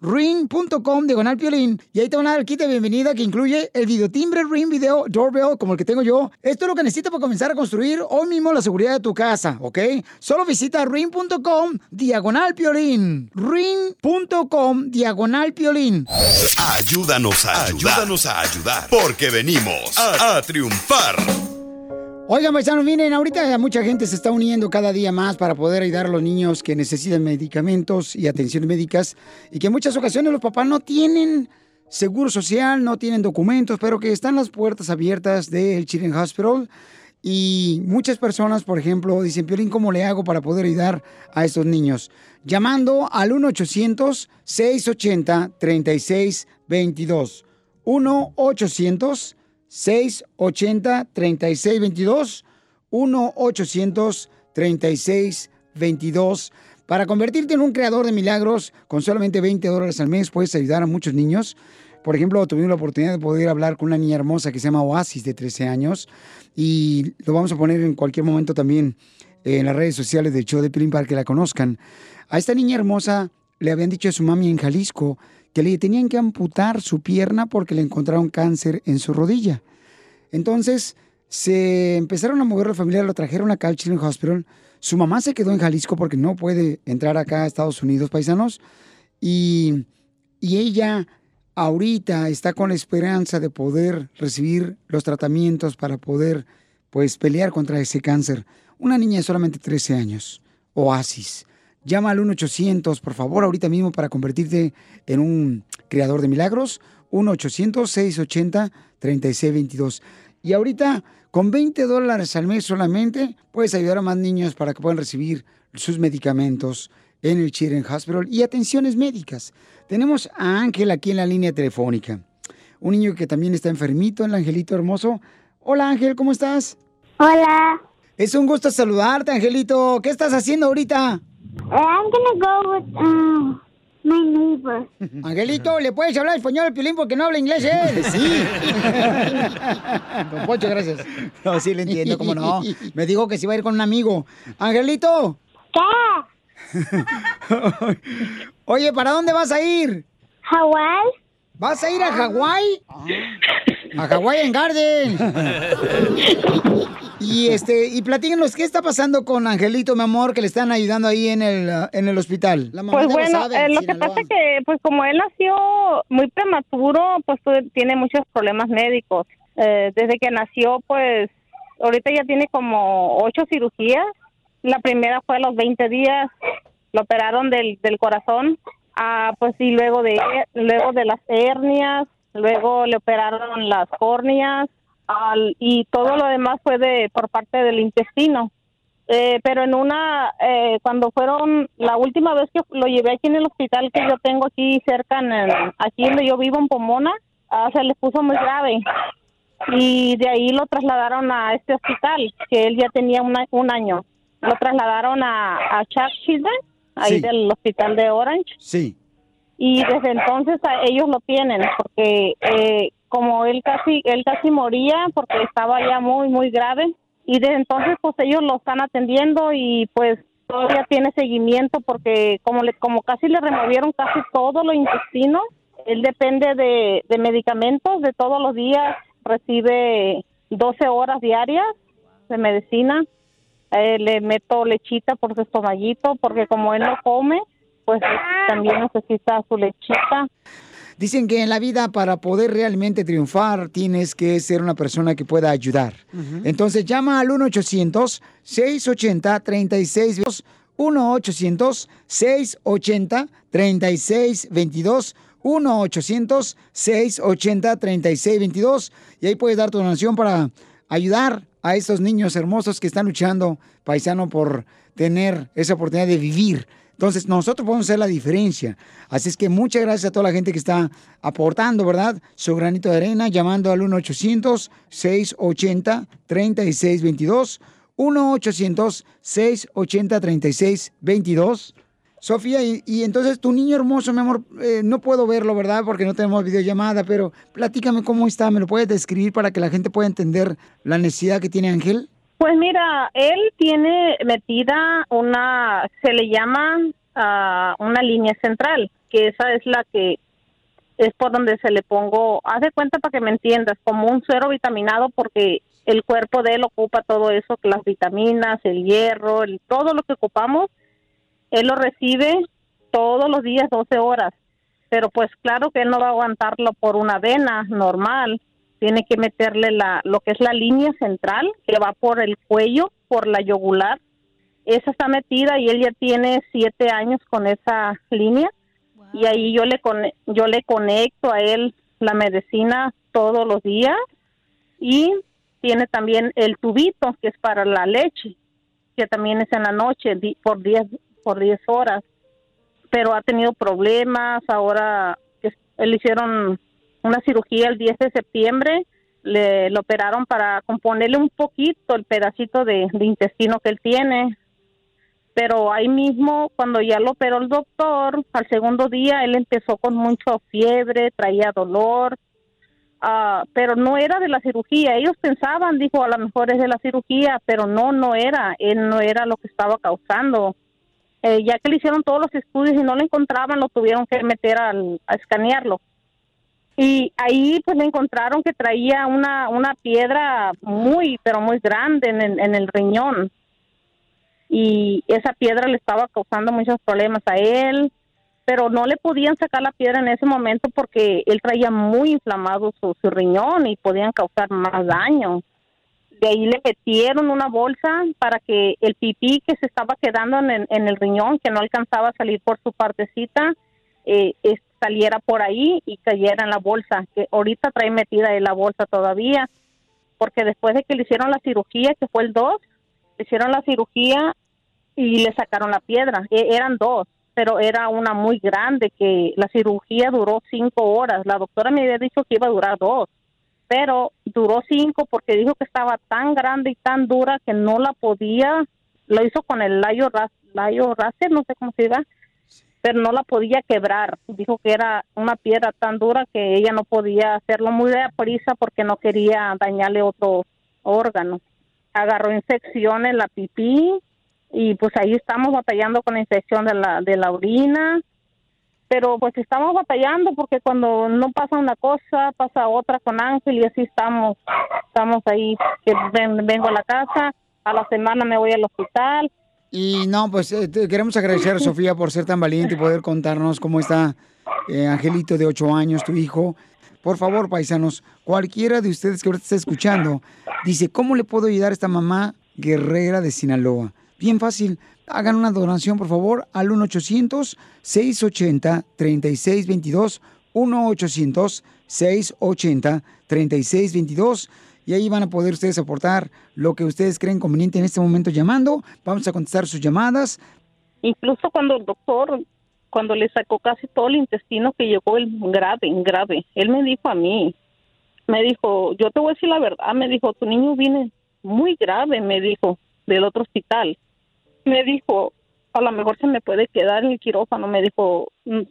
ring.com diagonal piolín y ahí te van a dar el kit de bienvenida que incluye el videotimbre Ring Video Doorbell como el que tengo yo. Esto es lo que necesitas para comenzar a construir hoy mismo la seguridad de tu casa, ¿ok? Solo visita ring.com diagonal piolín. ring.com diagonal piolín. Ayúdanos a ayudar. Ayúdanos a ayudar. Porque venimos a, a triunfar. Oigan, paisanos, miren, ahorita mucha gente se está uniendo cada día más para poder ayudar a los niños que necesitan medicamentos y atenciones médicas y que en muchas ocasiones los papás no tienen seguro social, no tienen documentos, pero que están las puertas abiertas del Children's Hospital y muchas personas, por ejemplo, dicen, Piolín, ¿cómo le hago para poder ayudar a estos niños? Llamando al 1-800-680-3622. 1-800 680-3622, 1-800-3622. Para convertirte en un creador de milagros, con solamente 20 dólares al mes puedes ayudar a muchos niños. Por ejemplo, tuvimos la oportunidad de poder hablar con una niña hermosa que se llama Oasis, de 13 años, y lo vamos a poner en cualquier momento también en las redes sociales del show de Pilín para que la conozcan. A esta niña hermosa le habían dicho a su mami en Jalisco que le tenían que amputar su pierna porque le encontraron cáncer en su rodilla. Entonces, se empezaron a mover la familia, lo trajeron acá al Children's Hospital. Su mamá se quedó en Jalisco porque no puede entrar acá a Estados Unidos, paisanos. Y, y ella ahorita está con la esperanza de poder recibir los tratamientos para poder, pues, pelear contra ese cáncer. Una niña de solamente 13 años, Oasis. Llama al 1-800, por favor, ahorita mismo para convertirte en un creador de milagros. 1-800-680-3622. Y ahorita, con 20 dólares al mes solamente, puedes ayudar a más niños para que puedan recibir sus medicamentos en el Children's Hospital y atenciones médicas. Tenemos a Ángel aquí en la línea telefónica. Un niño que también está enfermito, el angelito hermoso. Hola Ángel, ¿cómo estás? Hola. Es un gusto saludarte, Angelito. ¿Qué estás haciendo ahorita? I'm gonna go with uh, my neighbor. (laughs) Angelito, ¿le puedes hablar español al Piolín porque no habla inglés él? (laughs) Sí. (laughs) Don Poncho, gracias. No, sí le entiendo, cómo no. Me dijo que se iba a ir con un amigo. Angelito. ¿Qué? Oye, ¿para dónde vas a ir? Hawái. ¿Vas a ir a Hawái? A Hawái en Garden. (laughs) Y este, y platíquenos, ¿qué está pasando con Angelito, mi amor, que le están ayudando ahí en el, en el hospital? La mamá Pues bueno, sabe, eh, lo que Sinaloa. pasa es que, pues como él nació muy prematuro, pues tiene muchos problemas médicos. Eh, desde que nació, pues ahorita ya tiene como ocho cirugías. La primera fue a los 20 días, lo operaron del, del corazón, ah, pues y luego de luego de las hernias, luego le operaron las córneas al- y todo lo demás fue de por parte del intestino. Eh, pero en una, eh, cuando fueron, la última vez que lo llevé aquí en el hospital que yo tengo aquí cerca, en el- aquí donde yo vivo en Pomona, ah, se le puso muy grave. Y de ahí lo trasladaron a este hospital, que él ya tenía una- un año. Lo trasladaron a, a Chuck Children, ahí Sí. del hospital de Orange Sí. Y desde entonces a ellos lo tienen porque eh, como él casi él casi moría porque estaba ya muy muy grave y desde entonces pues ellos lo están atendiendo y pues todavía tiene seguimiento porque como le como casi le removieron casi todo lo intestino, él depende de, de medicamentos de todos los días, recibe 12 horas diarias de medicina. Eh, le meto lechita por su estomallito porque como él no come, pues también necesita su lechita. Dicen que en la vida para poder realmente triunfar tienes que ser una persona que pueda ayudar. Entonces llama al 1-800-680-3622. 1-800-680-3622. 1-800-680-3622. Y ahí puedes dar tu donación para ayudar a esos niños hermosos que están luchando, paisano, por tener esa oportunidad de vivir. Entonces, nosotros podemos hacer la diferencia. Así es que muchas gracias a toda la gente que está aportando, ¿verdad? Su granito de arena, llamando al 1-800-680-3622. 1-800-680-3622. Sofía, y, y entonces tu niño hermoso, mi amor, eh, no puedo verlo, ¿verdad? Porque no tenemos videollamada, pero platícame cómo está, ¿me lo puedes describir para que la gente pueda entender la necesidad que tiene Ángel? Pues mira, él tiene metida una, se le llama ah, una línea central, que esa es la que es por donde se le pongo, haz de cuenta para que me entiendas, como un suero vitaminado porque el cuerpo de él ocupa todo eso, las vitaminas, el hierro, el- todo lo que ocupamos, él lo recibe todos los días 12 horas, pero pues claro que él no va a aguantarlo por una vena normal, tiene que meterle la lo que es la línea central que va por el cuello, por la yugular. Esa está metida y él ya tiene siete años con esa línea. Y ahí yo le cone- yo le conecto a él la medicina todos los días. Y tiene también el tubito que es para la leche que también es en la noche por 10 por 10 horas. Pero ha tenido problemas ahora que le hicieron una cirugía el 10 de septiembre le lo operaron para componerle un poquito el pedacito de, de intestino que él tiene. Pero ahí mismo cuando ya lo operó el doctor al segundo día él empezó con mucha fiebre traía dolor ah, pero no era de la cirugía. Ellos pensaban dijo a lo mejor es de la cirugía pero no no era. Él no era lo que estaba causando. Eh, ya que le hicieron todos los estudios y no lo encontraban lo tuvieron que meter al, a escanearlo y ahí pues le encontraron que traía una una piedra muy pero muy grande en el, en el riñón. Y esa piedra le estaba causando muchos problemas a él pero no le podían sacar la piedra en ese momento porque él traía muy inflamado su, su riñón y podían causar más daño. De ahí le metieron una bolsa para que el pipí que se estaba quedando en en el riñón que no alcanzaba a salir por su partecita eh, saliera por ahí y cayera en la bolsa, que ahorita trae metida en la bolsa todavía, porque después de que le hicieron la cirugía, que fue el 2, le hicieron la cirugía y le sacaron la piedra. E- eran dos, pero era una muy grande, que la cirugía duró cinco horas. La doctora me había dicho que iba a durar dos, pero duró cinco porque dijo que estaba tan grande y tan dura que no la podía, lo hizo con el layo, layo raser, no sé cómo se diga, pero no la podía quebrar. Dijo que era una piedra tan dura que ella no podía hacerlo muy de prisa porque no quería dañarle otro órgano. Agarró infección en la pipí y pues ahí estamos batallando con la infección de la, de la orina. Pero pues estamos batallando porque cuando no pasa una cosa, pasa otra con Ángel y así estamos. Estamos ahí, que ven- vengo a la casa, a la semana me voy al hospital, Y no, pues eh, queremos agradecer, Sofía, por ser tan valiente y poder contarnos cómo está eh, Angelito de 8 años, tu hijo. Por favor, paisanos, cualquiera de ustedes que ahorita está escuchando, dice, ¿cómo le puedo ayudar a esta mamá guerrera de Sinaloa? Bien fácil, hagan una donación, por favor, al 1-800-680-3622, 1-800-680-3622. Y ahí van a poder ustedes aportar lo que ustedes creen conveniente en este momento llamando. Vamos a contestar sus llamadas. incluso cuando el doctor, cuando le sacó casi todo el intestino que llegó el grave, grave, él me dijo a mí, me dijo, yo te voy a decir la verdad, me dijo, tu niño viene muy grave, me dijo, del otro hospital. Me dijo, a lo mejor se me puede quedar en el quirófano, me dijo, "Mm,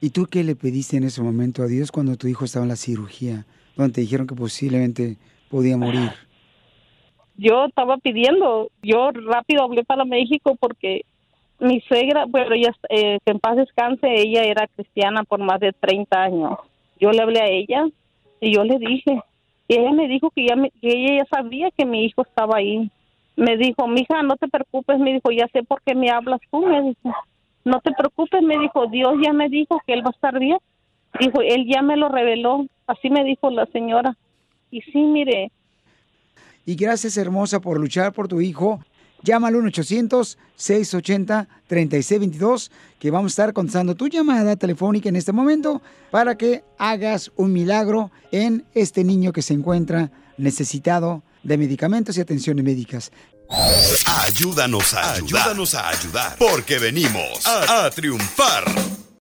¿Y tú qué le pediste en ese momento a Dios cuando tu hijo estaba en la cirugía, donde te dijeron que posiblemente podía morir? yo estaba pidiendo, yo rápido hablé para México porque mi suegra, bueno, ella, eh, que en paz descanse, ella era cristiana por más de 30 años. Yo le hablé a ella y yo le dije, y ella me dijo que, ya me- ella ya sabía que mi hijo estaba ahí. Me dijo, mija, no te preocupes, me dijo, ya sé por qué me hablas tú, me dijo. No te preocupes, me dijo, Dios ya me dijo que él va a estar bien. Dijo, él ya me lo reveló, así me dijo la señora. Y sí, mire, Y gracias, hermosa, por luchar por tu hijo. Llama al 1-800-680-3622, que vamos a estar contestando tu llamada telefónica en este momento para que hagas un milagro en este niño que se encuentra necesitado de medicamentos y atenciones médicas. Ayúdanos a ayudar. Ayúdanos a ayudar. Porque venimos a, a triunfar.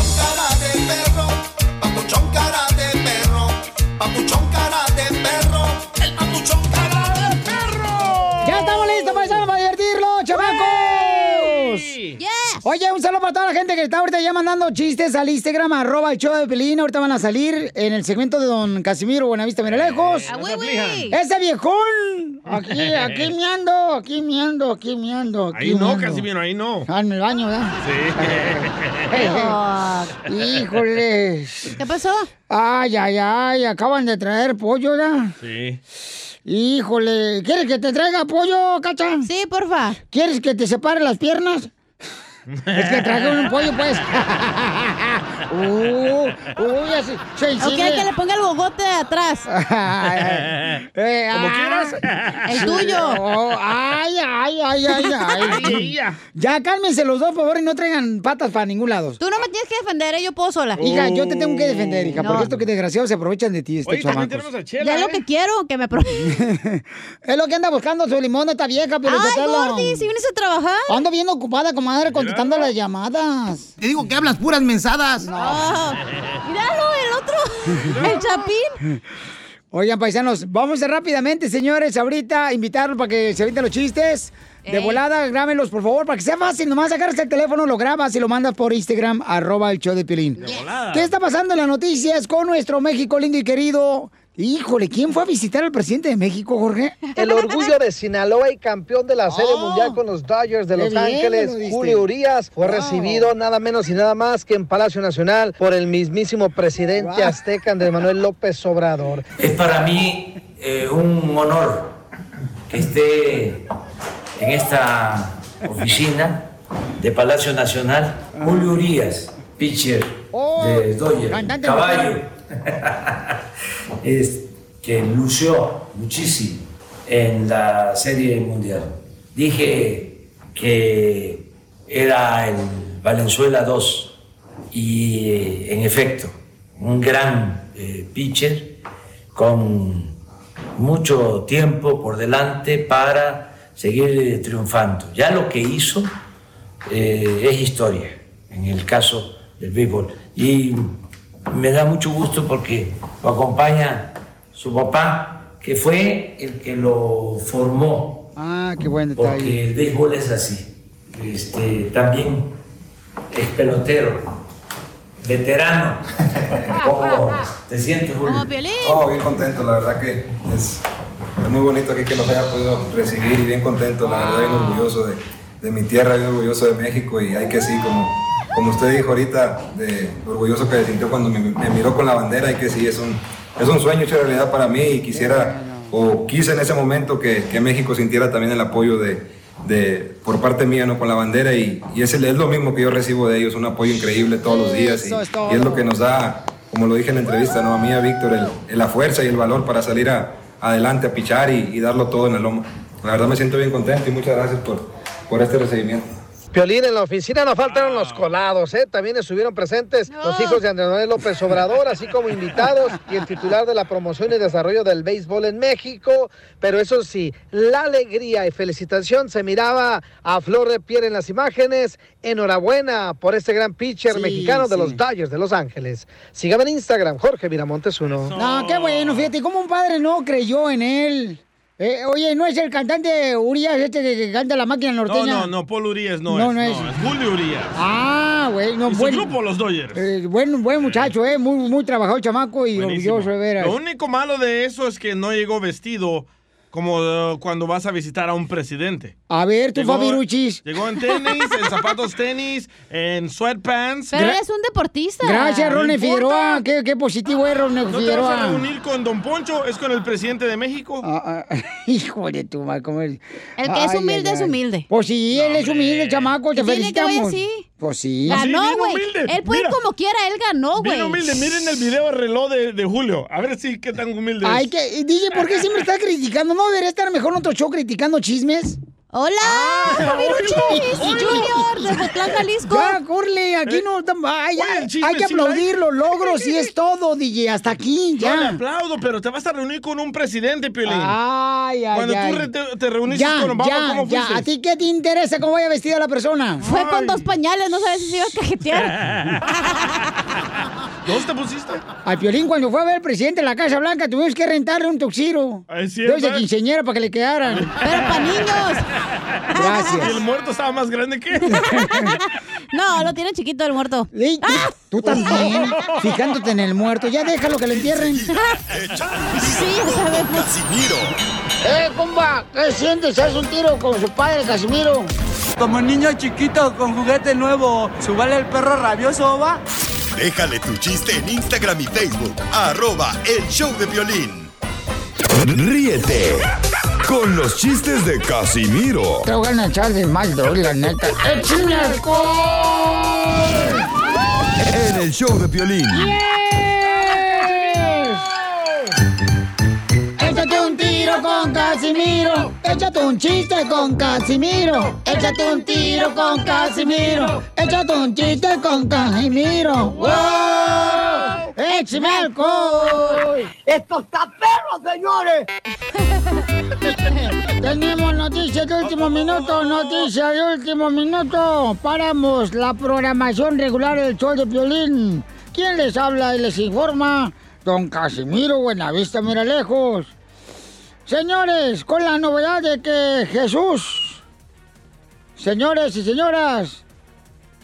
Papuchón cara de perro, papuchón cara de perro, papuchón Oye, un saludo para toda la gente que está ahorita ya mandando chistes al Instagram, arroba el show de Pelín. Ahorita van a salir en el segmento de don Casimiro Buenavista, mira lejos. ¡Ah, güey, güey! ¡Ese viejón! Aquí, aquí miando, aquí miando, aquí miando. Aquí Ahí no. Casimiro, ahí no. Ah, en el baño, ¿verdad? Sí. (laughs) Híjole. ¿Qué pasó? Ay, ay, ay, acaban de traer pollo, ¿verdad? Sí. Híjole, ¿quieres que te traiga pollo, cacha? Sí, porfa. ¿Quieres que te separe las piernas? Es que traje un pollo, pues. (laughs) uh, uy, así, sensible. Ok, que le ponga el bogote de atrás. (laughs) Eh, Como ah, quieras. El tuyo. oh, ay, ay, ay, ay, ay. (laughs) Ay, ya. Cálmense los dos, por favor, y no traigan patas para ningún lado. Tú no me tienes que defender, ¿eh? yo puedo sola. Hija, yo te tengo que defender, hija, No. porque estos que desgraciados se aprovechan de ti, estos Oye, chamacos. a Chela, Ya es lo ¿eh? que quiero, que me es lo que anda buscando su limón, esta vieja, pero Ay, Gordy, si vienes a trabajar. Ando bien ocupada, comadre, contestando las llamadas. Te digo que hablas puras mensadas. No. Míralo, el otro. el chapín. Oigan, paisanos, vamos a rápidamente, señores, ahorita invitarlos para que se avienten los chistes. De Ey. volada, grábenlos, por favor, para que sea fácil. Nomás sacarse el teléfono, lo grabas y lo mandas por Instagram, arroba el show de volada. ¿Qué está pasando en las noticias con nuestro México lindo y querido? Híjole, ¿quién fue a visitar al presidente de México, Jorge? El orgullo de Sinaloa y campeón de la Serie Mundial con los Dodgers de Los Ángeles, lo. Julio Urias, fue Wow. recibido nada menos y nada más que en Palacio Nacional por el mismísimo presidente Wow. azteca Andrés Manuel López Obrador. Es para mí eh, un honor que esté en esta oficina de Palacio Nacional Julio Urias, pitcher de Dodgers, caballo, (laughs) es, que lució muchísimo en la Serie Mundial. Dije que era el Valenzuela 2 y eh, en efecto, un gran eh, pitcher con mucho tiempo por delante para seguir eh, triunfando. Ya lo que hizo es historia en el caso del béisbol. Y me da mucho gusto porque lo acompaña su papá, que fue el que lo formó, Ah, qué buen detalle. porque el béisbol es así. Este, también es pelotero, veterano. ¿Cómo (laughs) te sientes, Julio? Oh, bien contento, la verdad que es, es muy bonito aquí que nos haya podido recibir y bien contento, la verdad, bien orgulloso de, de mi tierra, bien orgulloso de México y hay que sí, como, como usted dijo ahorita, de, orgulloso que se sintió cuando me, me miró con la bandera y que sí, es un, es un sueño hecho realidad para mí y quisiera, o quise en ese momento que, que México sintiera también el apoyo de, de, por parte mía, ¿no? Con la bandera y, y es, el- es lo mismo que yo recibo de ellos, un apoyo increíble todos los días y, es todo. y es lo que nos da, como lo dije en la entrevista, ¿no? A mí, a Víctor, el- el- la fuerza y el valor para salir a- adelante a pichar y, y darlo todo en el lomo. La verdad me siento bien contento y muchas gracias por, por este recibimiento. Piolín, en la oficina no faltaron los colados, ¿eh? También estuvieron presentes los hijos de Andrés Manuel López Obrador, así como invitados y el titular de la promoción y desarrollo del béisbol en México. Pero eso sí, la alegría y felicitación se miraba a flor de piel en las imágenes. Enhorabuena por este gran pitcher Sí, mexicano de sí. los Dodgers de Los Ángeles. Sígame en Instagram, Jorge Miramontes uno. No, qué bueno, fíjate, como un padre no creyó en él. Eh, oye, ¿no es el cantante Urias este que, canta la máquina No, norteña? no, no, Paul Urias no, No, es. no es. Julio Urias. Ah, güey, no, y su buen, grupo, los Dodgers. eh, buen, buen muchacho, eh, muy, muy trabajador chamaco y Buenísimo. orgulloso de veras. Lo único malo de eso es que no llegó vestido como eh, cuando vas a visitar a un presidente. A ver, tú, Llegó- Fabiruchis. Llegó en tenis, en zapatos tenis, en sweatpants. Pero es un deportista. Gracias, No Ronnie. Figueroa. Qué, qué positivo es Ronnie ¿No te vas a Figueroa. reunir con Don Poncho? ¿Es con el presidente de México? Ah, ah, (laughs) hijo de tu madre, ¿cómo es? El que es Ay, humilde ay, es ay. humilde. Pues sí, él es humilde, chamaco, te Y tiene que felicitamos. así. Pues sí. Ganó, bien güey. humilde. Él puede ir como quiera, él ganó, güey. Bien humilde. Miren el video de reloj de, de Julio. A ver si qué tan humilde Ay, es. que, DJ, ¿por qué siempre estás (laughs) criticando? ¿No debería estar mejor en otro show criticando chismes? ¡Hola! Y Junior de Botlán, Jalisco. Ya, corle, aquí no... tam- Ay, ya, chisme hay que aplaudir los logros y es todo, DJ, hasta aquí, Yo le ya. aplaudo, pero te vas a reunir con un presidente, Piolín. Ay, ay, Cuando ay. tú te, te reuniste ya, con Obama, ya, ¿cómo ya. ¿A ti qué te interesa cómo vaya vestida la persona? Fue con dos pañales, no sabes si se iba a cajetear. (laughs) ¿Dónde te pusiste? Al Piolín, cuando fue a ver al presidente de la Casa Blanca, tuvimos que rentarle un tuxiro. Ah, es cierto, Dos de ¿eh? quinceñera para que le quedaran. Pero para niños. Gracias. Y el muerto estaba más grande que él. (laughs) No, lo tiene chiquito el muerto. Ey, tú- Tú también, fijándote en el muerto. Ya déjalo que lo entierren. (laughs) Sí, sabemos. Casimiro. ¡Eh, compa! ¿Qué sientes? ¿Haz un tiro con su padre, Casimiro? Como niño chiquito con juguete nuevo, ¿subale el perro rabioso, va? Déjale tu chiste en Instagram y Facebook. Arroba el show de violín. Ríete con los chistes de Casimiro Te voy a echar de mal, doy, la neta. ¡Échame alcohol! en el show de violín. Échate un tiro con Casimiro. Échate un chiste con Casimiro. Échate un tiro con Casimiro. Échate un chiste con Casimiro. ¡Wow! ¡Échame alcohol! ¡Esto está perro, señores! (laughs) Tenemos noticias de último minuto, noticias de último minuto. Paramos la programación regular del show de violín. ¿Quién les habla y les informa? Don Casimiro Buenavista Mira Lejos. Señores, con la novedad de que Jesús, señores y señoras,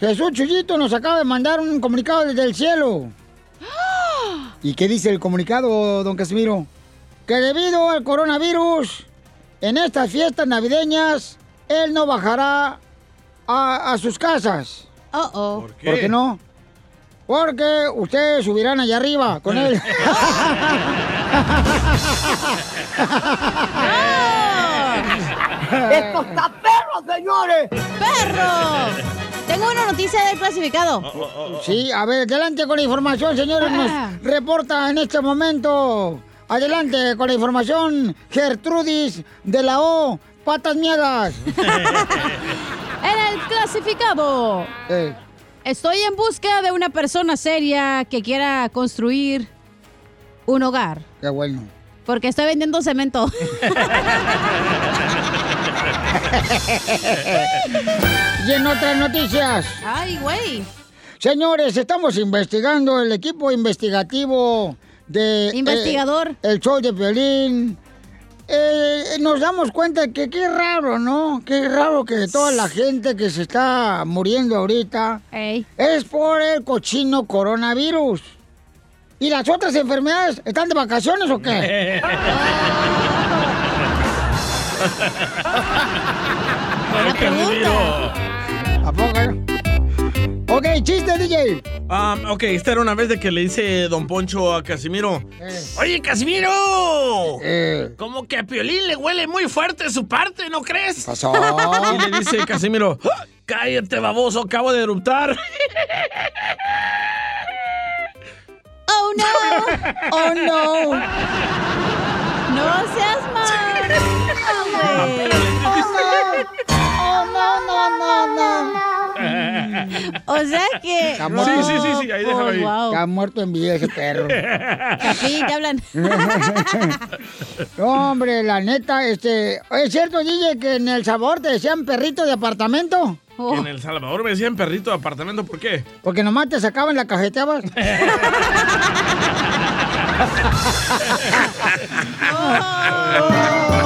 Jesús Chuyito nos acaba de mandar un comunicado desde el cielo. ¿Y qué dice el comunicado, don Casimiro? Que debido al coronavirus, en estas fiestas navideñas, él no bajará a, a sus casas. Oh, oh. ¿Por qué? ¿Por qué no? Porque ustedes subirán allá arriba con él. (laughs) (laughs) ¡Esto está perro, señores! ¡Perro! Tengo una noticia del clasificado. Sí, a ver, adelante con la información, señores. Nos reporta en este momento. Adelante con la información, Gertrudis de la O, Patas Miedas. (laughs) En el clasificado. Eh, Estoy en busca de una persona seria que quiera construir un hogar. qué bueno. Porque estoy vendiendo cemento. (laughs) (laughs) Y en otras noticias. Ay, güey. Señores, estamos investigando el equipo investigativo de... Investigador. eh, el show de violín. Eh, nos damos cuenta que qué raro, ¿no? Qué raro que toda la gente que se está muriendo ahorita Ey. es por el cochino coronavirus. ¿Y las otras enfermedades están de vacaciones o qué? (laughs) Buena pregunta. ¿A poco? Ok, chiste, DJ. Ah, ok, esta era una vez de que le dice Don Poncho a Casimiro. Oye, Casimiro. Como que a Piolín le huele muy fuerte su parte, ¿no crees? pasó? (laughs) Y le dice Casimiro, "Ah, cállate, baboso, acabo de eruptar. (laughs) Oh no. Oh no. No seas mal. (laughs) Oh no, no, no, no. O sea que. Está muerto. Sí, sí, sí, sí, ahí déjalo ahí. Oh, wow. Está muerto en vida ese perro. Capi, te hablan. (laughs) No, hombre, la neta, este. ¿Es cierto, DJ, que en El Sabor te decían perrito de apartamento? Que En El Salvador me decían perrito de apartamento, ¿por qué? Porque nomás te sacaban la cajeteabas. (laughs) (laughs)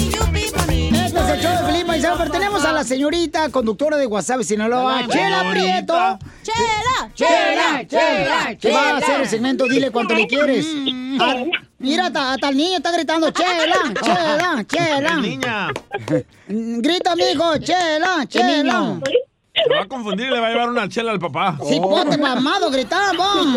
el show de Felipe Paisano, pero tenemos a la señorita conductora de WhatsApp Sinaloa, Chela. Prieto. Chela, Chela, Chela, que va a hacer el segmento Dile cuánto le quieres. Ah, mira, hasta, el niño está gritando, Chela, Chela, (laughs) Chela. Niña. Grita, mijo, Chela, Chela. Se va a confundir y le va a llevar una chela al papá. Sí, ponte mamado, gritamos.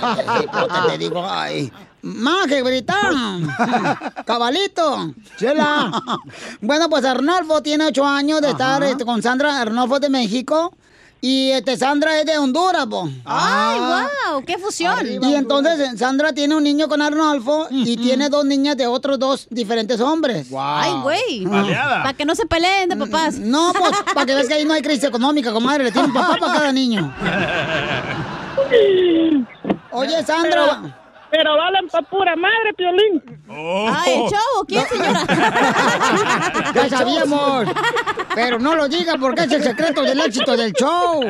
(laughs) te digo, ay. Maje, gritan. (laughs) Cabalito. Chela. (laughs) Bueno, pues Arnolfo tiene ocho años de estar este, con Sandra. Arnolfo es de México. Y este, Sandra es de Honduras, po. Ay, Ah. wow, qué fusión. Y entonces eh, Sandra tiene un niño con Arnolfo y tiene dos niñas de otros dos diferentes hombres. Ay, güey. Para que no se peleen de papás. No, pues, para que veas que ahí no hay crisis económica, comadre. Le tiene un papá para cada niño. (laughs) Oye, Sandra. Pero valen pa' pura madre, Piolín. Ay, el show, ¿quién, señora? (laughs) Ya sabíamos. Pero no lo diga porque es el secreto del éxito del show.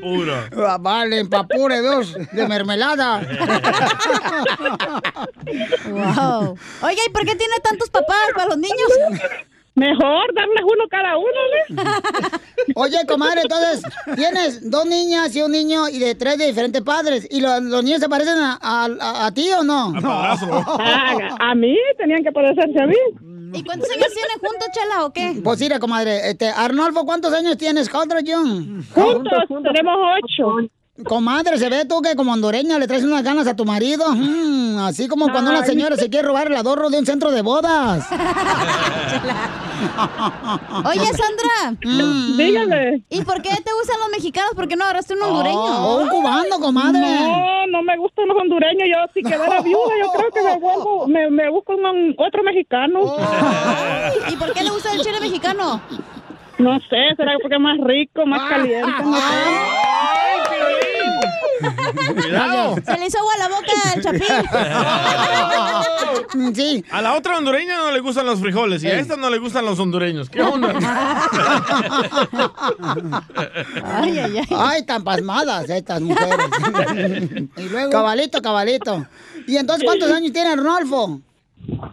pura. Ah, Vale, papure dos de mermelada. Wow. Oiga, ¿y por qué tiene tantos papás para los niños? Mejor darles uno cada uno, ¿no? (laughs) Oye, comadre, entonces tienes dos niñas y un niño y de tres de diferentes padres. ¿Y lo- los niños se parecen a, a- a- a ti o no? (laughs) Ah, a mí tenían que parecerse a mí. ¿Y cuántos años tienen juntos, Chela, o qué? Pues mira, comadre, este, Arnolfo, ¿cuántos años tienes? ¿Cuántos, John? Juntos tenemos ocho. Comadre, se ve tú que como hondureña le traes unas ganas a tu marido. Mm, así como cuando una Ay. señora se quiere robar el adorno de un centro de bodas. (laughs) Oye, Sandra. Mm. Dígame. ¿Y por qué te gustan los mexicanos? ¿Por qué no agarraste un hondureño? Oh, un cubano, comadre. No, no me gustan los hondureños. Yo si quedara viuda, yo creo que me vuelvo, me, me busco un- otro mexicano. Ay, ¿Y por qué le gusta el chile mexicano? No sé, será porque es más rico, más caliente. No sé. Cuidado. Se le hizo agua a la boca al chapín. (laughs) Sí. A la otra hondureña no le gustan los frijoles y a esta no le gustan los hondureños. ¿Qué onda? (laughs) Ay, ay, ay. Ay, tan pasmadas estas mujeres. (laughs) y luego... Cabalito, cabalito. ¿Y entonces cuántos años tiene Arnolfo?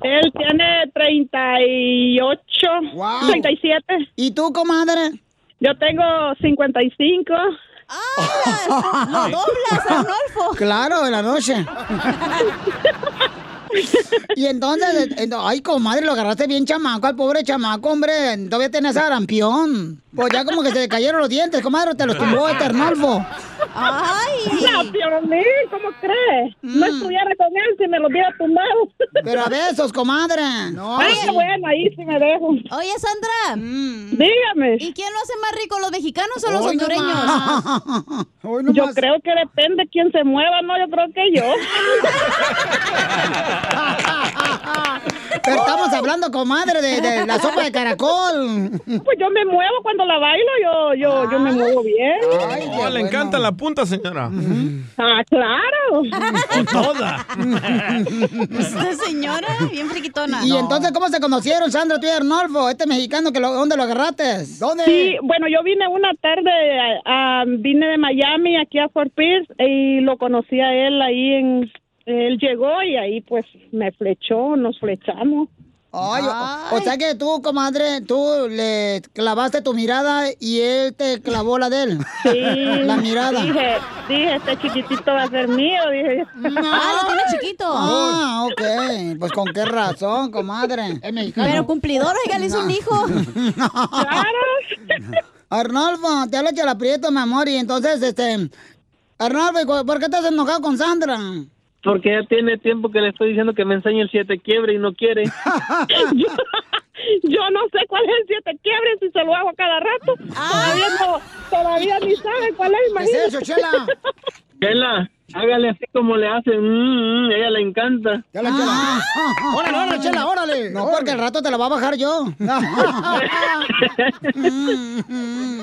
Él tiene 38, Wow. 37. ¿Y tú, comadre? Yo tengo 55. ¡Lo (laughs) doblas, Arnolfo! Claro, en la noche. (laughs) y entonces, ay, comadre, lo agarraste bien chamaco, al pobre chamaco, hombre. Todavía tenés arampión. Pues ya como que se le cayeron los dientes, comadre, te los tumbó este Arnolfo. ¡Ay! No, Piolín, ¿cómo crees? No estuviera con él si me lo hubiera tumbado. Pero a besos, comadre. No, Ay, sí. bueno, ahí sí me dejo. Oye, Sandra. Dígame. ¿Y quién lo hace más rico, los mexicanos o los Hoy hondureños? nomás. Hoy nomás. Yo creo que depende quién se mueva, ¿no? Yo creo que yo. Pero estamos hablando, comadre, de, de la sopa de caracol. Pues yo me muevo cuando la bailo, yo, yo, yo me muevo bien. Oh, le encanta la punta, señora. Ah, claro. (laughs) O toda. Esta señora, bien friquitona. Y entonces, ¿cómo se conocieron, Sandra, tú y Arnolfo? Este mexicano, que lo, ¿dónde lo agarraste? ¿Dónde? Sí, bueno, yo vine una tarde, vine de Miami aquí a Fort Pierce y lo conocí a él ahí en... Él llegó y ahí pues me flechó, nos flechamos. Ay, o- O, sea que tú, comadre, tú le clavaste tu mirada y él te clavó la de él. Sí. La mirada. Dije, dije, este chiquitito va a ser mío, dije. Ah, lo tiene chiquito. Ah, ok. Pues con qué razón, comadre. Es mexicano. Pero cumplidor, oiga, le hizo un hijo. (laughs) Arnolfo, te habla Chela Prieto, mi amor, y entonces, este... Arnolfo, ¿y cu- ¿por qué estás enojado con Sandra? Porque ya tiene tiempo que le estoy diciendo que me enseñe el siete quiebre y no quiere. (laughs) (laughs) yo, yo no sé cuál es el siete quiebres si se lo hago a cada rato. Todavía no, todavía ni sabe cuál es, imagínate. Chela, (laughs) hágale así como le hacen. Mm, mm, ella le encanta. Chela, chela. órale, órale, chela, órale. No, porque al rato te la va a bajar yo. (laughs)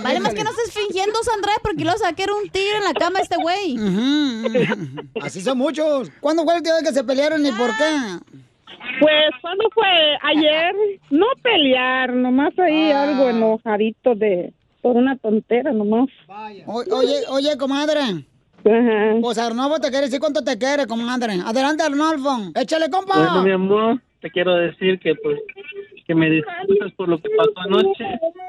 Vale más que no estés fingiendo, Sandra, porque lo saqué un tiro en la cama a este güey. Así son muchos. ¿Cuándo fue el día que se pelearon y por qué? Pues, ¿cuándo fue? Ayer. No pelear, nomás ahí algo enojadito de... Por una tontera nomás. O- oye, oye, comadre. Pues Arnolfo te quiere decir cuánto te quiere, comadre. Adelante, Arnolfo. Échale, compa. Bueno, mi amor, te quiero decir que pues que me disculpes por lo que pasó anoche.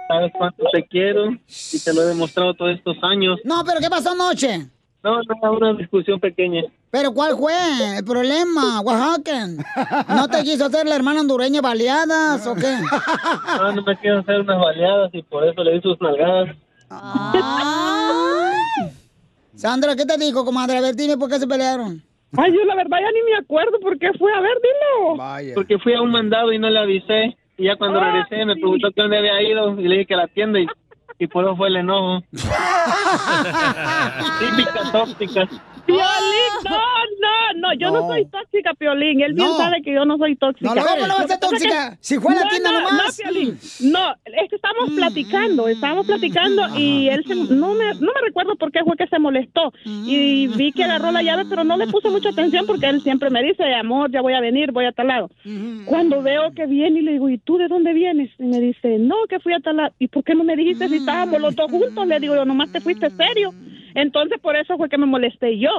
Sabes cuánto te quiero y te lo he demostrado todos estos años. No, pero ¿qué pasó anoche? No, no, una discusión pequeña. ¿Pero cuál fue el problema, Oaxaca? ¿No te quiso hacer la hermana hondureña baleadas o qué? No, no me quiero hacer unas baleadas y por eso le di sus nalgadas. Sandra, ¿qué te dijo, comadre? A ver, dime por qué se pelearon. Ay, yo la verdad ya ni me acuerdo por qué fue. A ver, dilo. Porque fui a un mandado y no le avisé. Y ya cuando regresé me preguntó que dónde había ido y le dije que a la tienda y, y por eso fue el enojo. (laughs) Típicas ópticas. Piolín, (laughs) no, no, no, yo no, No. soy tóxica, Piolín. Él bien No. sabe que yo no soy tóxica. No, no, ¿cómo no va a ser que tóxica? es Si fue a la no, tienda no, nomás. Mm, No, Piolín, no, es que estábamos platicando, estábamos platicando y él se, no, me, no me recuerdo por qué fue que se molestó. Y vi que agarró la llave, pero no le puse mucha atención porque él siempre me dice, amor, ya voy a venir, voy a tal lado. Cuando veo que viene y le digo, ¿y tú de dónde vienes? Y me dice, no, que fui a tal lado. ¿Y por qué no me dijiste si estábamos los dos juntos? Le digo, yo nomás te fuiste serio. Entonces por eso fue que me molesté yo.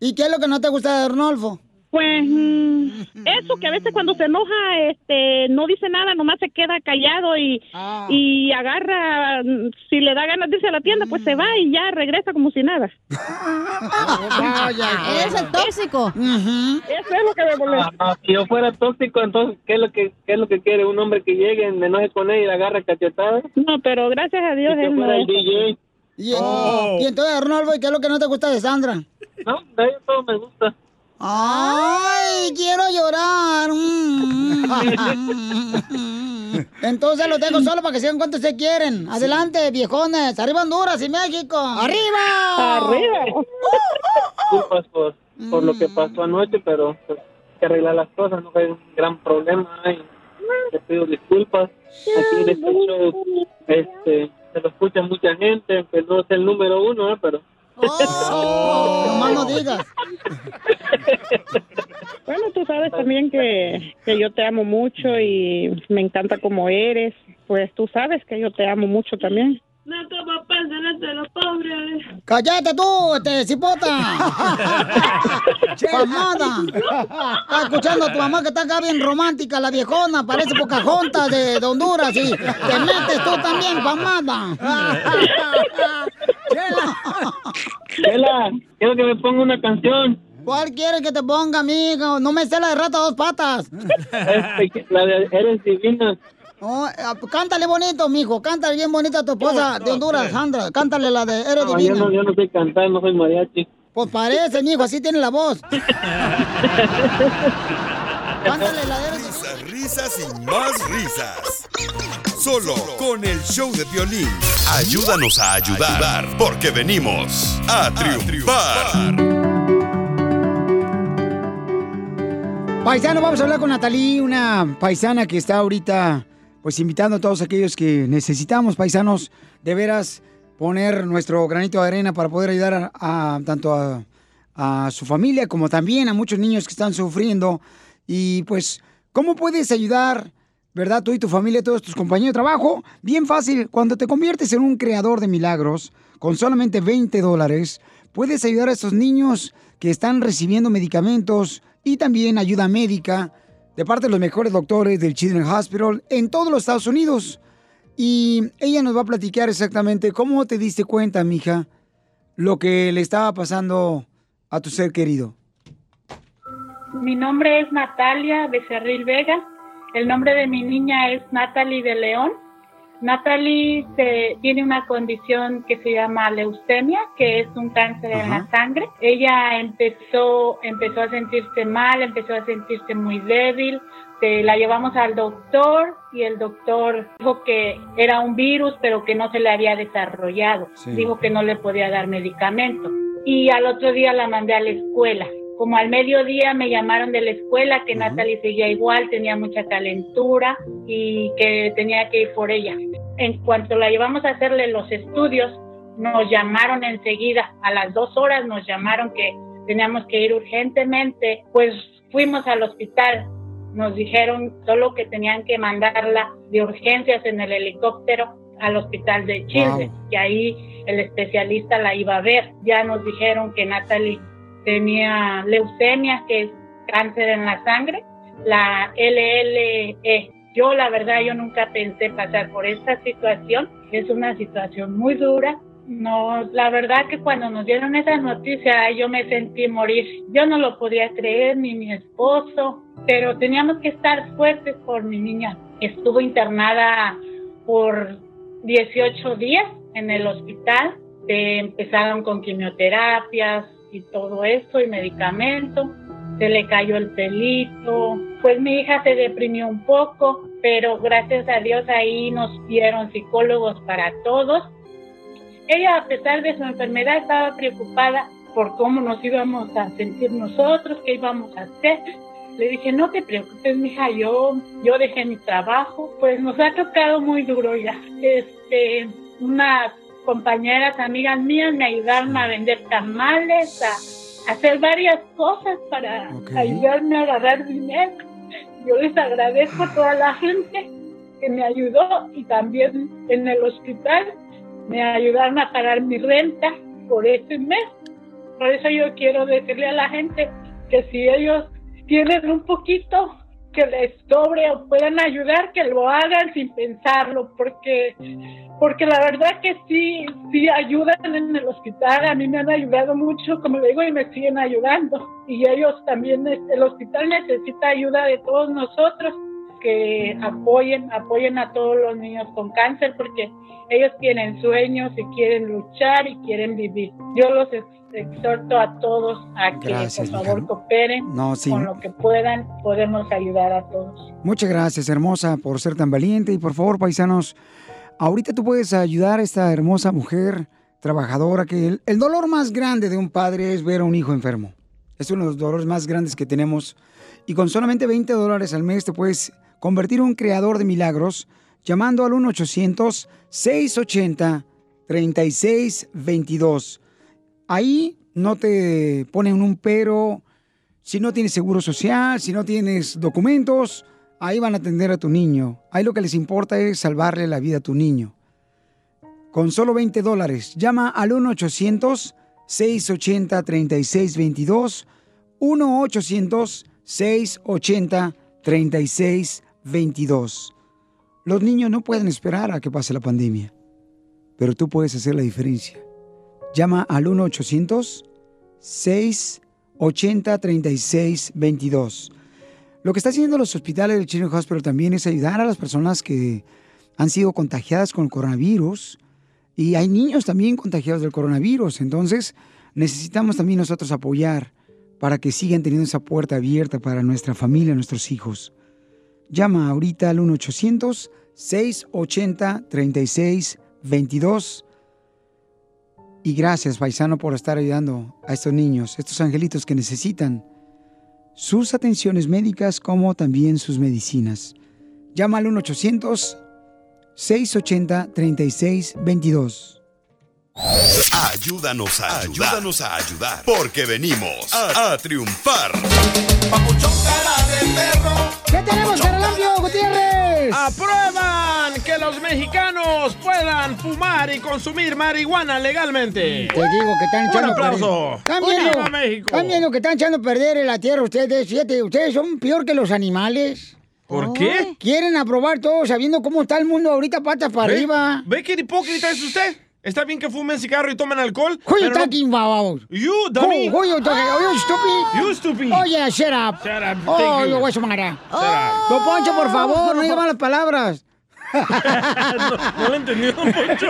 ¿Y qué es lo que no te gusta de Arnolfo? Pues mm, eso que a veces cuando se enoja, este, no dice nada, nomás se queda callado y, Ah. y agarra, mm, si le da ganas de irse a la tienda, pues se va y ya regresa como si nada. (laughs) Eres el tóxico. Eso es lo que me molesta. Ah, si yo fuera tóxico, entonces, ¿qué es lo que, qué es lo que quiere? ¿Un hombre que llegue, me enoje con él y la agarra cachetada? No, pero gracias a Dios Si él fuera no. el DJ. Y, Oh. y entonces, Arnolfo, ¿y qué es lo que no te gusta de Sandra? No, de ahí todo me gusta. ¡Ay, quiero llorar! Mm. Entonces los dejo solo para que sigan cuánto se quieren. Adelante, viejones. ¡Arriba Honduras y México! ¡Arriba! (laughs) Disculpas por, por lo que pasó anoche, pero pues, hay que arreglar las cosas, no hay un gran problema. Y te pido disculpas. Aquí en este show este, se lo escucha mucha gente, que no es el número uno, ¿eh? pero... (laughs) No más no digas. (laughs) Bueno, tú sabes también que, que yo te amo mucho y me encanta como eres. Pues tú sabes que yo te amo mucho también. No como pensiones de los pobres. ¡Cállate tú, este, cipota! (laughs) ¡Pamada! Está escuchando a tu mamá que está acá bien romántica, la viejona, parece Pocahontas de, de Honduras y te metes tú también, pamada. (laughs) Chela, quiero que me ponga una canción. ¿Cuál quieres que te ponga, amigo? No me sé la de rata a dos patas. Este, la de Eres Divina. Oh, cántale bonito, mijo. Cántale bien bonito a tu esposa de Honduras, Sandra. Cántale la de Eres No, yo Divina. no, yo no sé cantar, no soy mariachi. Pues parece, mijo, así tiene la voz. (laughs) Cántale la de Eres Risas, risas y más risas. Solo con el show de violín. Ayúdanos a ayudar, porque venimos a triunfar. Paisano, vamos a hablar con Natalí, una paisana que está ahorita pues invitando a todos aquellos que necesitamos, paisanos, de veras poner nuestro granito de arena para poder ayudar a, tanto a, a su familia como también a muchos niños que están sufriendo. Y pues, ¿cómo puedes ayudar, verdad, tú y tu familia, todos tus compañeros de trabajo? Bien fácil, cuando te conviertes en un creador de milagros, con solamente 20 dólares, puedes ayudar a estos niños que están recibiendo medicamentos y también ayuda médica de parte de los mejores doctores del Children's Hospital en todos los Estados Unidos. Y ella nos va a platicar exactamente cómo te diste cuenta, mija, lo que le estaba pasando a tu ser querido. Mi nombre es Natalia Becerril Vega. El nombre de mi niña es Natalie de León. Natalie se- tiene una condición que se llama leucemia, que es un cáncer en la sangre. Ella empezó, empezó a sentirse mal, empezó a sentirse muy débil. Se la llevamos al doctor y el doctor dijo que era un virus, pero que no se le había desarrollado. Sí. Dijo que no le podía dar medicamento. Y al otro día la mandé a la escuela. Como al mediodía me llamaron de la escuela que Natalie seguía igual, tenía mucha calentura y que tenía que ir por ella. En cuanto la llevamos a hacerle los estudios, nos llamaron enseguida, a las dos horas nos llamaron que teníamos que ir urgentemente, pues fuimos al hospital, nos dijeron solo que tenían que mandarla de urgencias en el helicóptero al hospital de Chile, Wow. que ahí el especialista la iba a ver. Ya nos dijeron que Natalie tenía leucemia, que es cáncer en la sangre, la LLE. Yo la verdad yo nunca pensé pasar por esta situación, es una situación muy dura. No, la verdad que cuando nos dieron esa noticia yo me sentí morir. Yo no lo podía creer ni mi esposo, pero teníamos que estar fuertes por mi niña. Estuvo internada por 18 días en el hospital. Empezaron con quimioterapias y todo eso y medicamentos. Se le cayó el pelito. Pues mi hija se deprimió un poco, pero gracias a Dios ahí nos dieron psicólogos para todos. Ella, a pesar de su enfermedad, estaba preocupada por cómo nos íbamos a sentir nosotros, qué íbamos a hacer. Le dije, no te preocupes, mija, yo, yo dejé mi trabajo. Pues nos ha tocado muy duro ya. Este, unas compañeras, amigas mías me ayudaron a vender tamales, a, a hacer varias cosas para ayudarme a agarrar dinero. Yo les agradezco a toda la gente que me ayudó y también en el hospital me ayudaron a pagar mi renta por ese mes. Por eso yo quiero decirle a la gente que si ellos tienen un poquito que les sobre o puedan ayudar, que lo hagan sin pensarlo, porque porque la verdad que sí, sí ayudan en el hospital, a mí me han ayudado mucho, como le digo, y me siguen ayudando. Y ellos también, el hospital necesita ayuda de todos nosotros, que apoyen, apoyen a todos los niños con cáncer, porque ellos tienen sueños y quieren luchar y quieren vivir. Yo los ex- exhorto a todos a que Gracias, por favor cooperen No, sí. con lo que puedan, podemos ayudar a todos. Muchas gracias, hermosa, por ser tan valiente. Y por favor, paisanos, ahorita tú puedes ayudar a esta hermosa mujer trabajadora que el, el dolor más grande de un padre es ver a un hijo enfermo. Es uno de los dolores más grandes que tenemos. Y con solamente 20 dólares al mes te puedes convertir en un creador de milagros llamando al 1-800-680-3622. Ahí no te ponen un pero. Si no tienes seguro social, si no tienes documentos, ahí van a atender a tu niño. Ahí lo que les importa es salvarle la vida a tu niño. Con solo 20 dólares, llama al 1-800-680-3622. 1-800-680-3622. Los niños no pueden esperar a que pase la pandemia, pero tú puedes hacer la diferencia. Llama al 1-800-680-3622. Lo que está haciendo los hospitales del Children's Hospital también es ayudar a las personas que han sido contagiadas con el coronavirus. Y hay niños también contagiados del coronavirus. Entonces, necesitamos también nosotros apoyar para que sigan teniendo esa puerta abierta para nuestra familia, nuestros hijos. Llama ahorita al 1-800-680-3622. Y gracias, paisano, por estar ayudando a estos niños, estos angelitos que necesitan sus atenciones médicas como también sus medicinas. Llama al 1-800-680-3622. Ayúdanos a ayudar. Ayúdanos a ayudar. Porque venimos a, a triunfar. ¿Qué tenemos, Carolambio Gutiérrez? ¡Aprueban que los mexicanos puedan fumar y consumir marihuana legalmente! Te digo que están echando ¡Un aplauso! Están ¡Viva viendo, México! están viendo que están echando a perder en la tierra ustedes. Fíjate, ustedes son peor que los animales. ¿Por qué? Quieren aprobar todo sabiendo cómo está el mundo ahorita patas para ¿Ve? arriba. ¿Ve qué hipócrita es usted? ¿Está bien que fumen cigarro y tomen alcohol? Who you talking about? You, dummy. Who, who you talking? Oh, you stupid? You stupid. Oh, yeah, shut up. Shut up, Oh, you. yo voy a sumar. up. Don Poncho, por favor, no diga malas palabras. (laughs) no, no lo entendió, Don Poncho.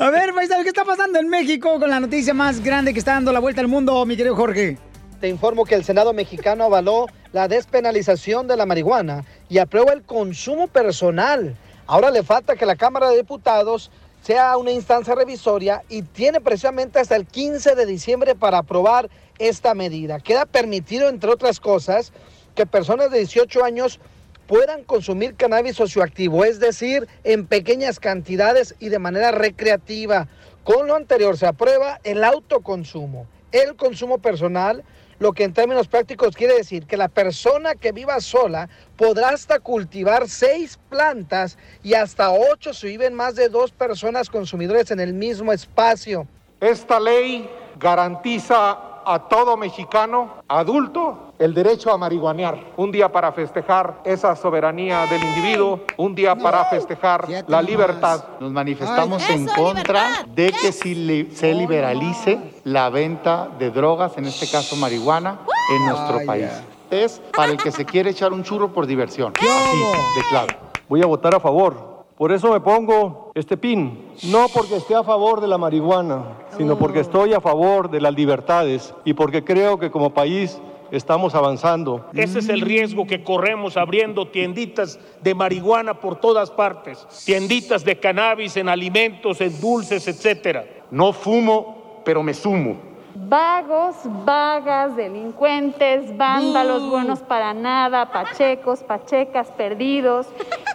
A ver, paisano, ¿qué está pasando en México con la noticia más grande que está dando la vuelta al mundo, mi querido Jorge? Te informo que el Senado mexicano avaló la despenalización de la marihuana y aprueba el consumo personal. Ahora le falta que la Cámara de Diputados sea una instancia revisoria y tiene precisamente hasta el 15 de diciembre para aprobar esta medida. Queda permitido, entre otras cosas, que personas de 18 años puedan consumir cannabis socioactivo, es decir, en pequeñas cantidades y de manera recreativa. Con lo anterior se aprueba el autoconsumo, el consumo personal, lo que en términos prácticos quiere decir que la persona que viva sola podrá hasta cultivar seis plantas y hasta ocho si viven más de dos personas consumidores en el mismo espacio. Esta ley garantiza a todo mexicano adulto el derecho a marihuanear. Un día para festejar esa soberanía del individuo, un día para festejar la libertad. Nos manifestamos Ay, en contra de que si li- se liberalice la venta de drogas, en este caso marihuana, en nuestro país. Es para el que se quiere echar un churro por diversión. Así, de claro. Voy a votar a favor. Por eso me pongo este pin. No porque esté a favor de la marihuana, sino porque estoy a favor de las libertades y porque creo que como país estamos avanzando. Ese es el riesgo que corremos abriendo tienditas de marihuana por todas partes, tienditas de cannabis en alimentos, en dulces, etcétera. No fumo, pero me sumo. Vagos, vagas, delincuentes, vándalos, buenos para nada, pachecos, pachecas, perdidos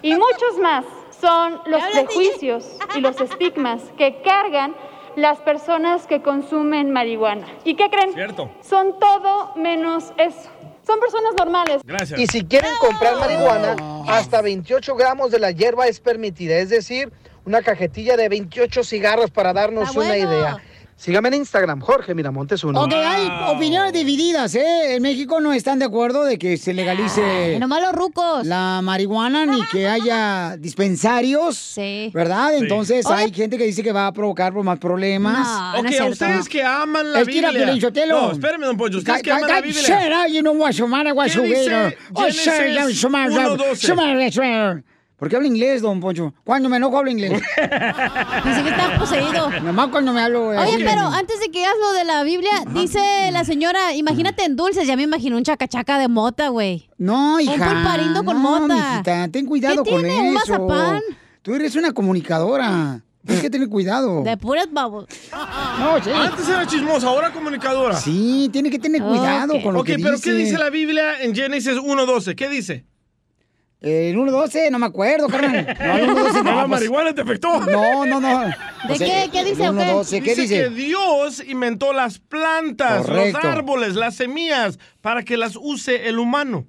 y muchos más son los prejuicios (laughs) y los estigmas que cargan las personas que consumen marihuana. ¿Y qué creen? Cierto. Son todo menos eso. Son personas normales. Y si quieren comprar marihuana, hasta 28 gramos de la hierba es permitida, es decir, una cajetilla de 28 cigarros para darnos una idea. Sígame en Instagram, Jorge Miramontes uno. Ok, hay wow. opiniones divididas, ¿eh? En México no están de acuerdo de que se legalice. Ah, Ay, nomás los rucos. La marihuana ni que haya dispensarios. Sí. ¿Verdad? Sí. Entonces Oye. hay gente que dice que va a provocar más problems. No, ok, no es ustedes que aman la es Biblia. Que no, espérame, don Pollo. Ustedes que aman la Biblia. Shit, you know what's your matter, what's your Oh, shit, 1, 12. ¿Por qué habla inglés, don Poncho? Cuando me enojo hablo inglés. (laughs) Dice que está poseído. Nomás cuando me hablo... Oye, así. pero antes de que hagas lo de la Biblia, dice la señora, imagínate en dulces, ya me imagino un chacachaca de mota, güey. No, hija. Un pulparindo con no, mota. mijita, ten cuidado ¿Qué con tiene? ¿Un eso. mazapán? Tú eres una comunicadora. Tienes que tener cuidado. De puras babos. No, sí. Antes era chismosa, ahora comunicadora. Sí, tiene que tener cuidado Ok. con lo Ok, que pero dice. ¿qué dice la Biblia en Génesis 1.12? ¿Qué dice? El 1.12, no me acuerdo, carnal. (laughs) No, el 1.12 No, no. la pues- marihuana te afectó. No, no, no. ¿De O sea, qué? ¿Qué el dice qué? 1.12, ¿qué dice? que Dios inventó las plantas, Correcto. los árboles, las semillas, para que las use el humano.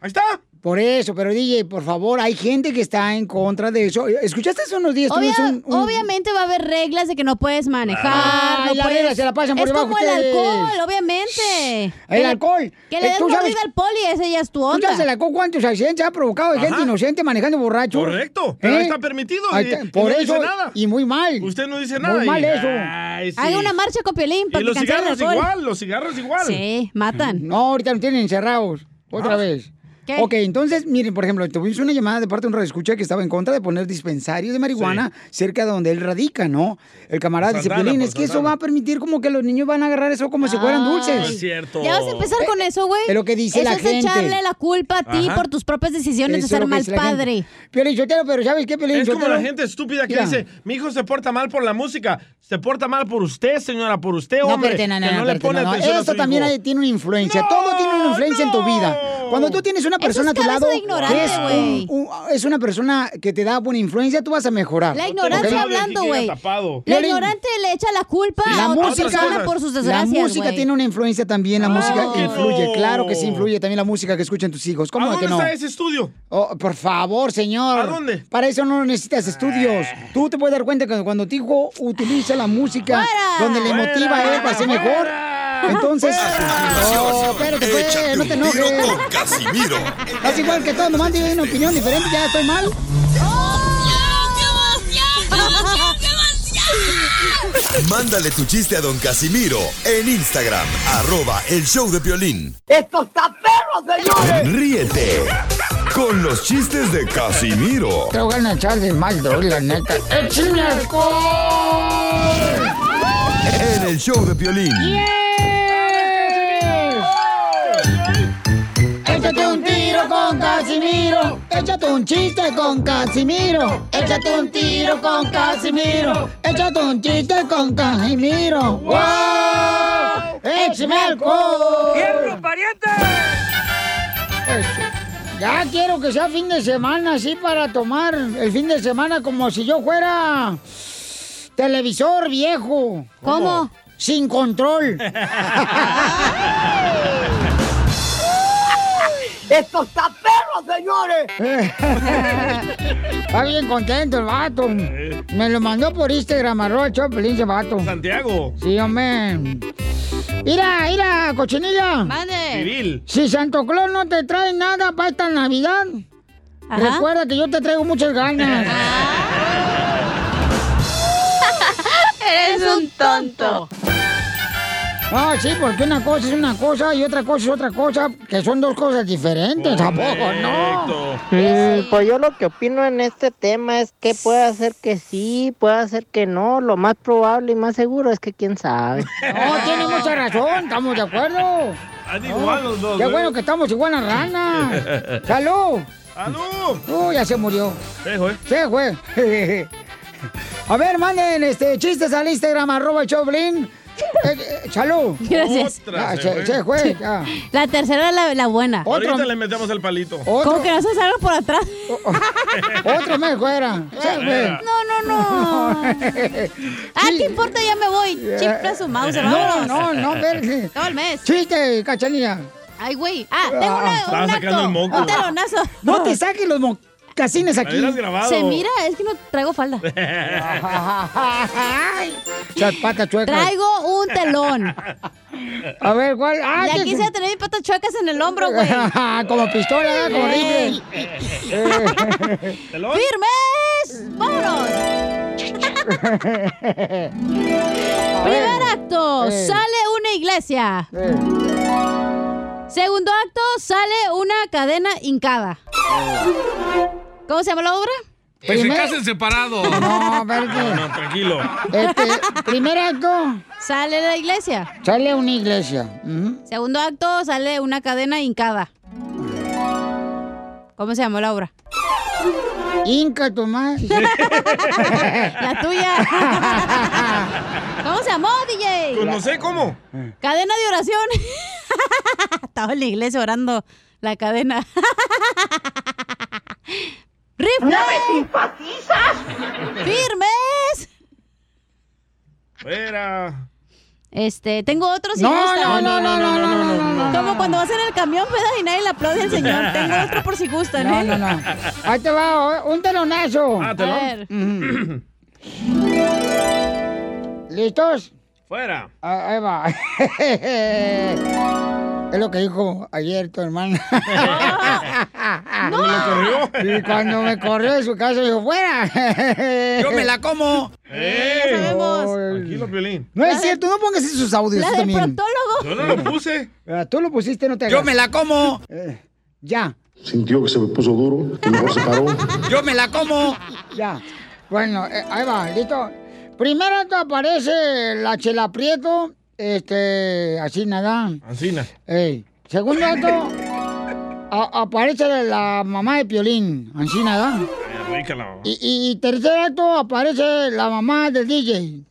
Ahí está. Por eso, pero DJ, por favor, hay gente que está en contra de eso. ¿Escuchaste hace unos días? Obvia- un- un- Obviamente va a haber reglas de que no puedes manejar. No las puedes... se la pasan por es debajo como el alcohol, obviamente. El le- alcohol. Que le Eh, des ¿tú sabes- mordida al poli, ese ya es tu ¿Tú onda. sabes el alcohol cuántos accidentes ha provocado de gente inocente manejando borracho? Correcto, pero ahí está permitido Ahí y- está, y por no eso, dice nada. y muy mal. Usted no dice nada. Muy mal y- eso. Ay, sí. Haga una marcha con Piolín Y para que los cigarros igual, los cigarros igual. Sí, matan. No, ahorita nos tienen encerrados. Otra Ah. vez. ¿Qué? Ok, entonces, miren, por ejemplo, tuvimos una llamada de parte de un radioescucha que estaba en contra de poner dispensarios de marihuana cerca de donde él radica, ¿no? El camarada dice, Santana, Piolín, por es que eso va a permitir como que los niños van a agarrar eso como si fueran dulces. No es cierto. Ya vas a empezar con eso, güey. Es lo que dice eso la es gente. echarle la culpa a ti Ajá. por tus propias decisiones Eso de ser lo mal dice padre. Piolín Sotelo, pero ¿sabes qué, Piolín Es como la gente estúpida que Mira. dice, mi hijo se porta mal por la música. Se porta mal por usted, señora, por usted, No, hombre. no, no, que no, no le espérate, pone no, no. atención a Esto su también hijo. hay- tiene una influencia. Todo tiene una influencia en tu vida. Cuando tú tienes una Eso persona es a tu cabeza lado de ignorante, que es, un- güey. un- es una persona que te da buena influencia, tú vas a mejorar. La ignorancia hablando, güey. La ignorante le echa la culpa La a otra música, por sus la desgracias, música güey. tiene una influencia también, la música influye, no. claro que sí influye también la música que escuchan tus hijos. ¿Cómo ¿A de dónde que no? está ese estudio? Oh, por favor, señor. ¿A dónde? Para eso no necesitas estudios. Tú te puedes dar cuenta que cuando tu hijo utiliza la música donde le motiva a él para ser mejor, entonces... Oh, espérate, pues, no te enojes. con Casimiro. Estás igual que todo, nomás tiene una opinión diferente, ya estoy mal. Mándale tu chiste a don Casimiro en Instagram, arroba el show de violín. ¡Esto está perro, señores! Ríete con los chistes de Casimiro Te voy a echar de mal, droga, la neta. ¡Échame alcohol! en el show de violín. Échate un tiro con Casimiro. Échate un chiste con Casimiro. Échate un tiro con Casimiro. Échate un chiste con Casimiro. ¡Wow! ¡Échame alcohol! ¡Fierro, pariente! Este, Ya quiero que sea fin de semana, así para tomar el fin de semana como si yo fuera televisor viejo. ¿Cómo? Sin control. (laughs) ¡Esto está perro, señores! (laughs) Está bien contento el vato. Me lo mandó por Instagram, arroba el Chopelín, ese vato. Santiago. Sí, hombre. Mira, mira, cochinilla. Mande. Civil. Si Santo Claus no te trae nada para esta Navidad, Ajá. recuerda que yo te traigo muchas ganas. (laughs) (laughs) Eres un tonto. Ah, sí, porque una cosa es una cosa y otra cosa es otra cosa, que son dos cosas diferentes, ¿a poco no? Mm, pues yo lo que opino en este tema es que puede ser que sí, puede ser que no. Lo más probable y más seguro es que quién sabe. No, tiene mucha razón, estamos de acuerdo. Igual los dos. Qué ¿eh? bueno que estamos igual a rana. ¡Salud! ¡Salud! Uy, ya se murió. Eh, güey. Se fue. (laughs) A ver, manden este, chistes al Instagram, arroba el Choblin. (laughs) Eh, eh, salud. Gracias. Otra se se, fue. se fue. ya. La tercera es la, la buena. Ahorita le metemos el palito. Otro, Como que no se salga por atrás. (laughs) otro mes fuera. No, no, (laughs) no. Ah, ¿qué importa? Ya me voy. Chifla su mouse. No, vámonos. no, no, espérate. Todo el mes. Chiste, cachanilla. Ay, güey. Ah, tengo una, Estaba un sacando acto. Un telonazo. No te saques los mocasines Lo aquí. grabado. Se mira, es que no traigo falda. (laughs) Patas chuecas. Traigo un telón. A ver, ¿cuál? Ah, Ya ¿qué- quisiera tener mis patas chuecas en el hombro, güey. (laughs) como pistola, ¿eh? como rifle. (laughs) ¿Telón? ¡Firmes! ¡Vámonos! Primer acto, Eh. sale una iglesia. Eh, Segundo acto, sale una cadena hincada. ¿Cómo se llama la obra? Que se Primer- casen separados. (laughs) No. No, no, tranquilo. Este, (laughs) primer acto, Sale la iglesia. sale una iglesia. Segundo acto, sale una cadena hincada. ¿Cómo se llamó la obra? Inca, Tomás. (laughs) La tuya. ¿Cómo se llamó, DJ? Pues no sé cómo. Cadena de oración. (laughs) Estaba en la iglesia orando la cadena. (laughs) ¡Rifle! ¡No me simpatizas! ¡Firmes! Fuera. Este, tengo otro si No, gustan. no, no, no, no, no, no, no, no. Como cuando vas en el camión, ¿verdad? Y nadie le aplaude al señor. (laughs) Tengo otro por si gustan, No, ¿eh? no, no. Ahí te va, un telonazo. Ah, A telón. ver. (clears throat) ¿Listos? Fuera. Ah, ahí va. (laughs) Es lo que dijo ayer tu hermana. (laughs) ¿No me corrió? Y cuando me corrió de su casa, dijo, fuera. Yo me la como. ¡Eh! sabemos. Tranquilo, Piolín. No es cierto, no pongas esos audios La tú también. proctólogo. Yo no lo puse. Ah, Tú lo pusiste, no te hagas. Yo me la como. Eh, ya. sintió que se me puso duro, y mejor se paró. Yo me la como. Ya. Bueno, eh, ahí va, listo. Primero aparece la chela prieto, este, así nada. Ancina. Ey. Segundo acto, a- aparece la mamá de Piolín, así nada. Y, y- y tercer acto aparece la mamá del DJ.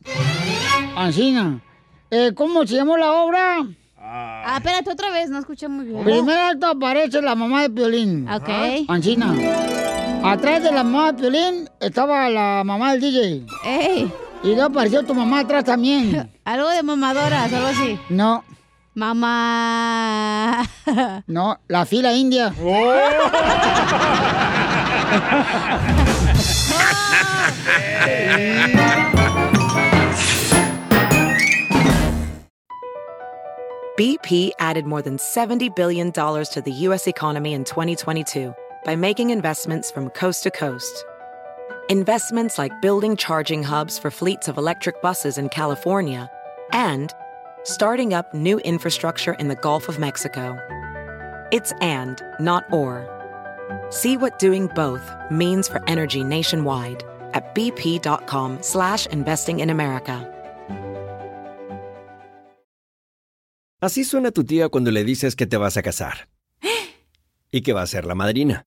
Ancina. Eh, ¿Cómo se llamó la obra? Ah, espérate otra vez, no escuché muy bien. Primer acto aparece la mamá de Piolín. Ok. Ancina. Atrás de la mamá de Piolín estaba la mamá del DJ. ¡Ey! Y luego apareció tu mamá atrás también. (laughs) Algo de mamadoras, algo así. No. Mamá. No, la fila india. (laughs) BP added more than $70 billion to the U.S. economy in 2022 by making investments from coast to coast. Investments like building charging hubs for fleets of electric buses in California and starting up new infrastructure in the Gulf of Mexico. It's and, not or. See what doing both means for energy nationwide at bp.com slash investing in America. Así suena tu tía cuando le dices que te vas a casar. (gasps) Y que va a ser la madrina.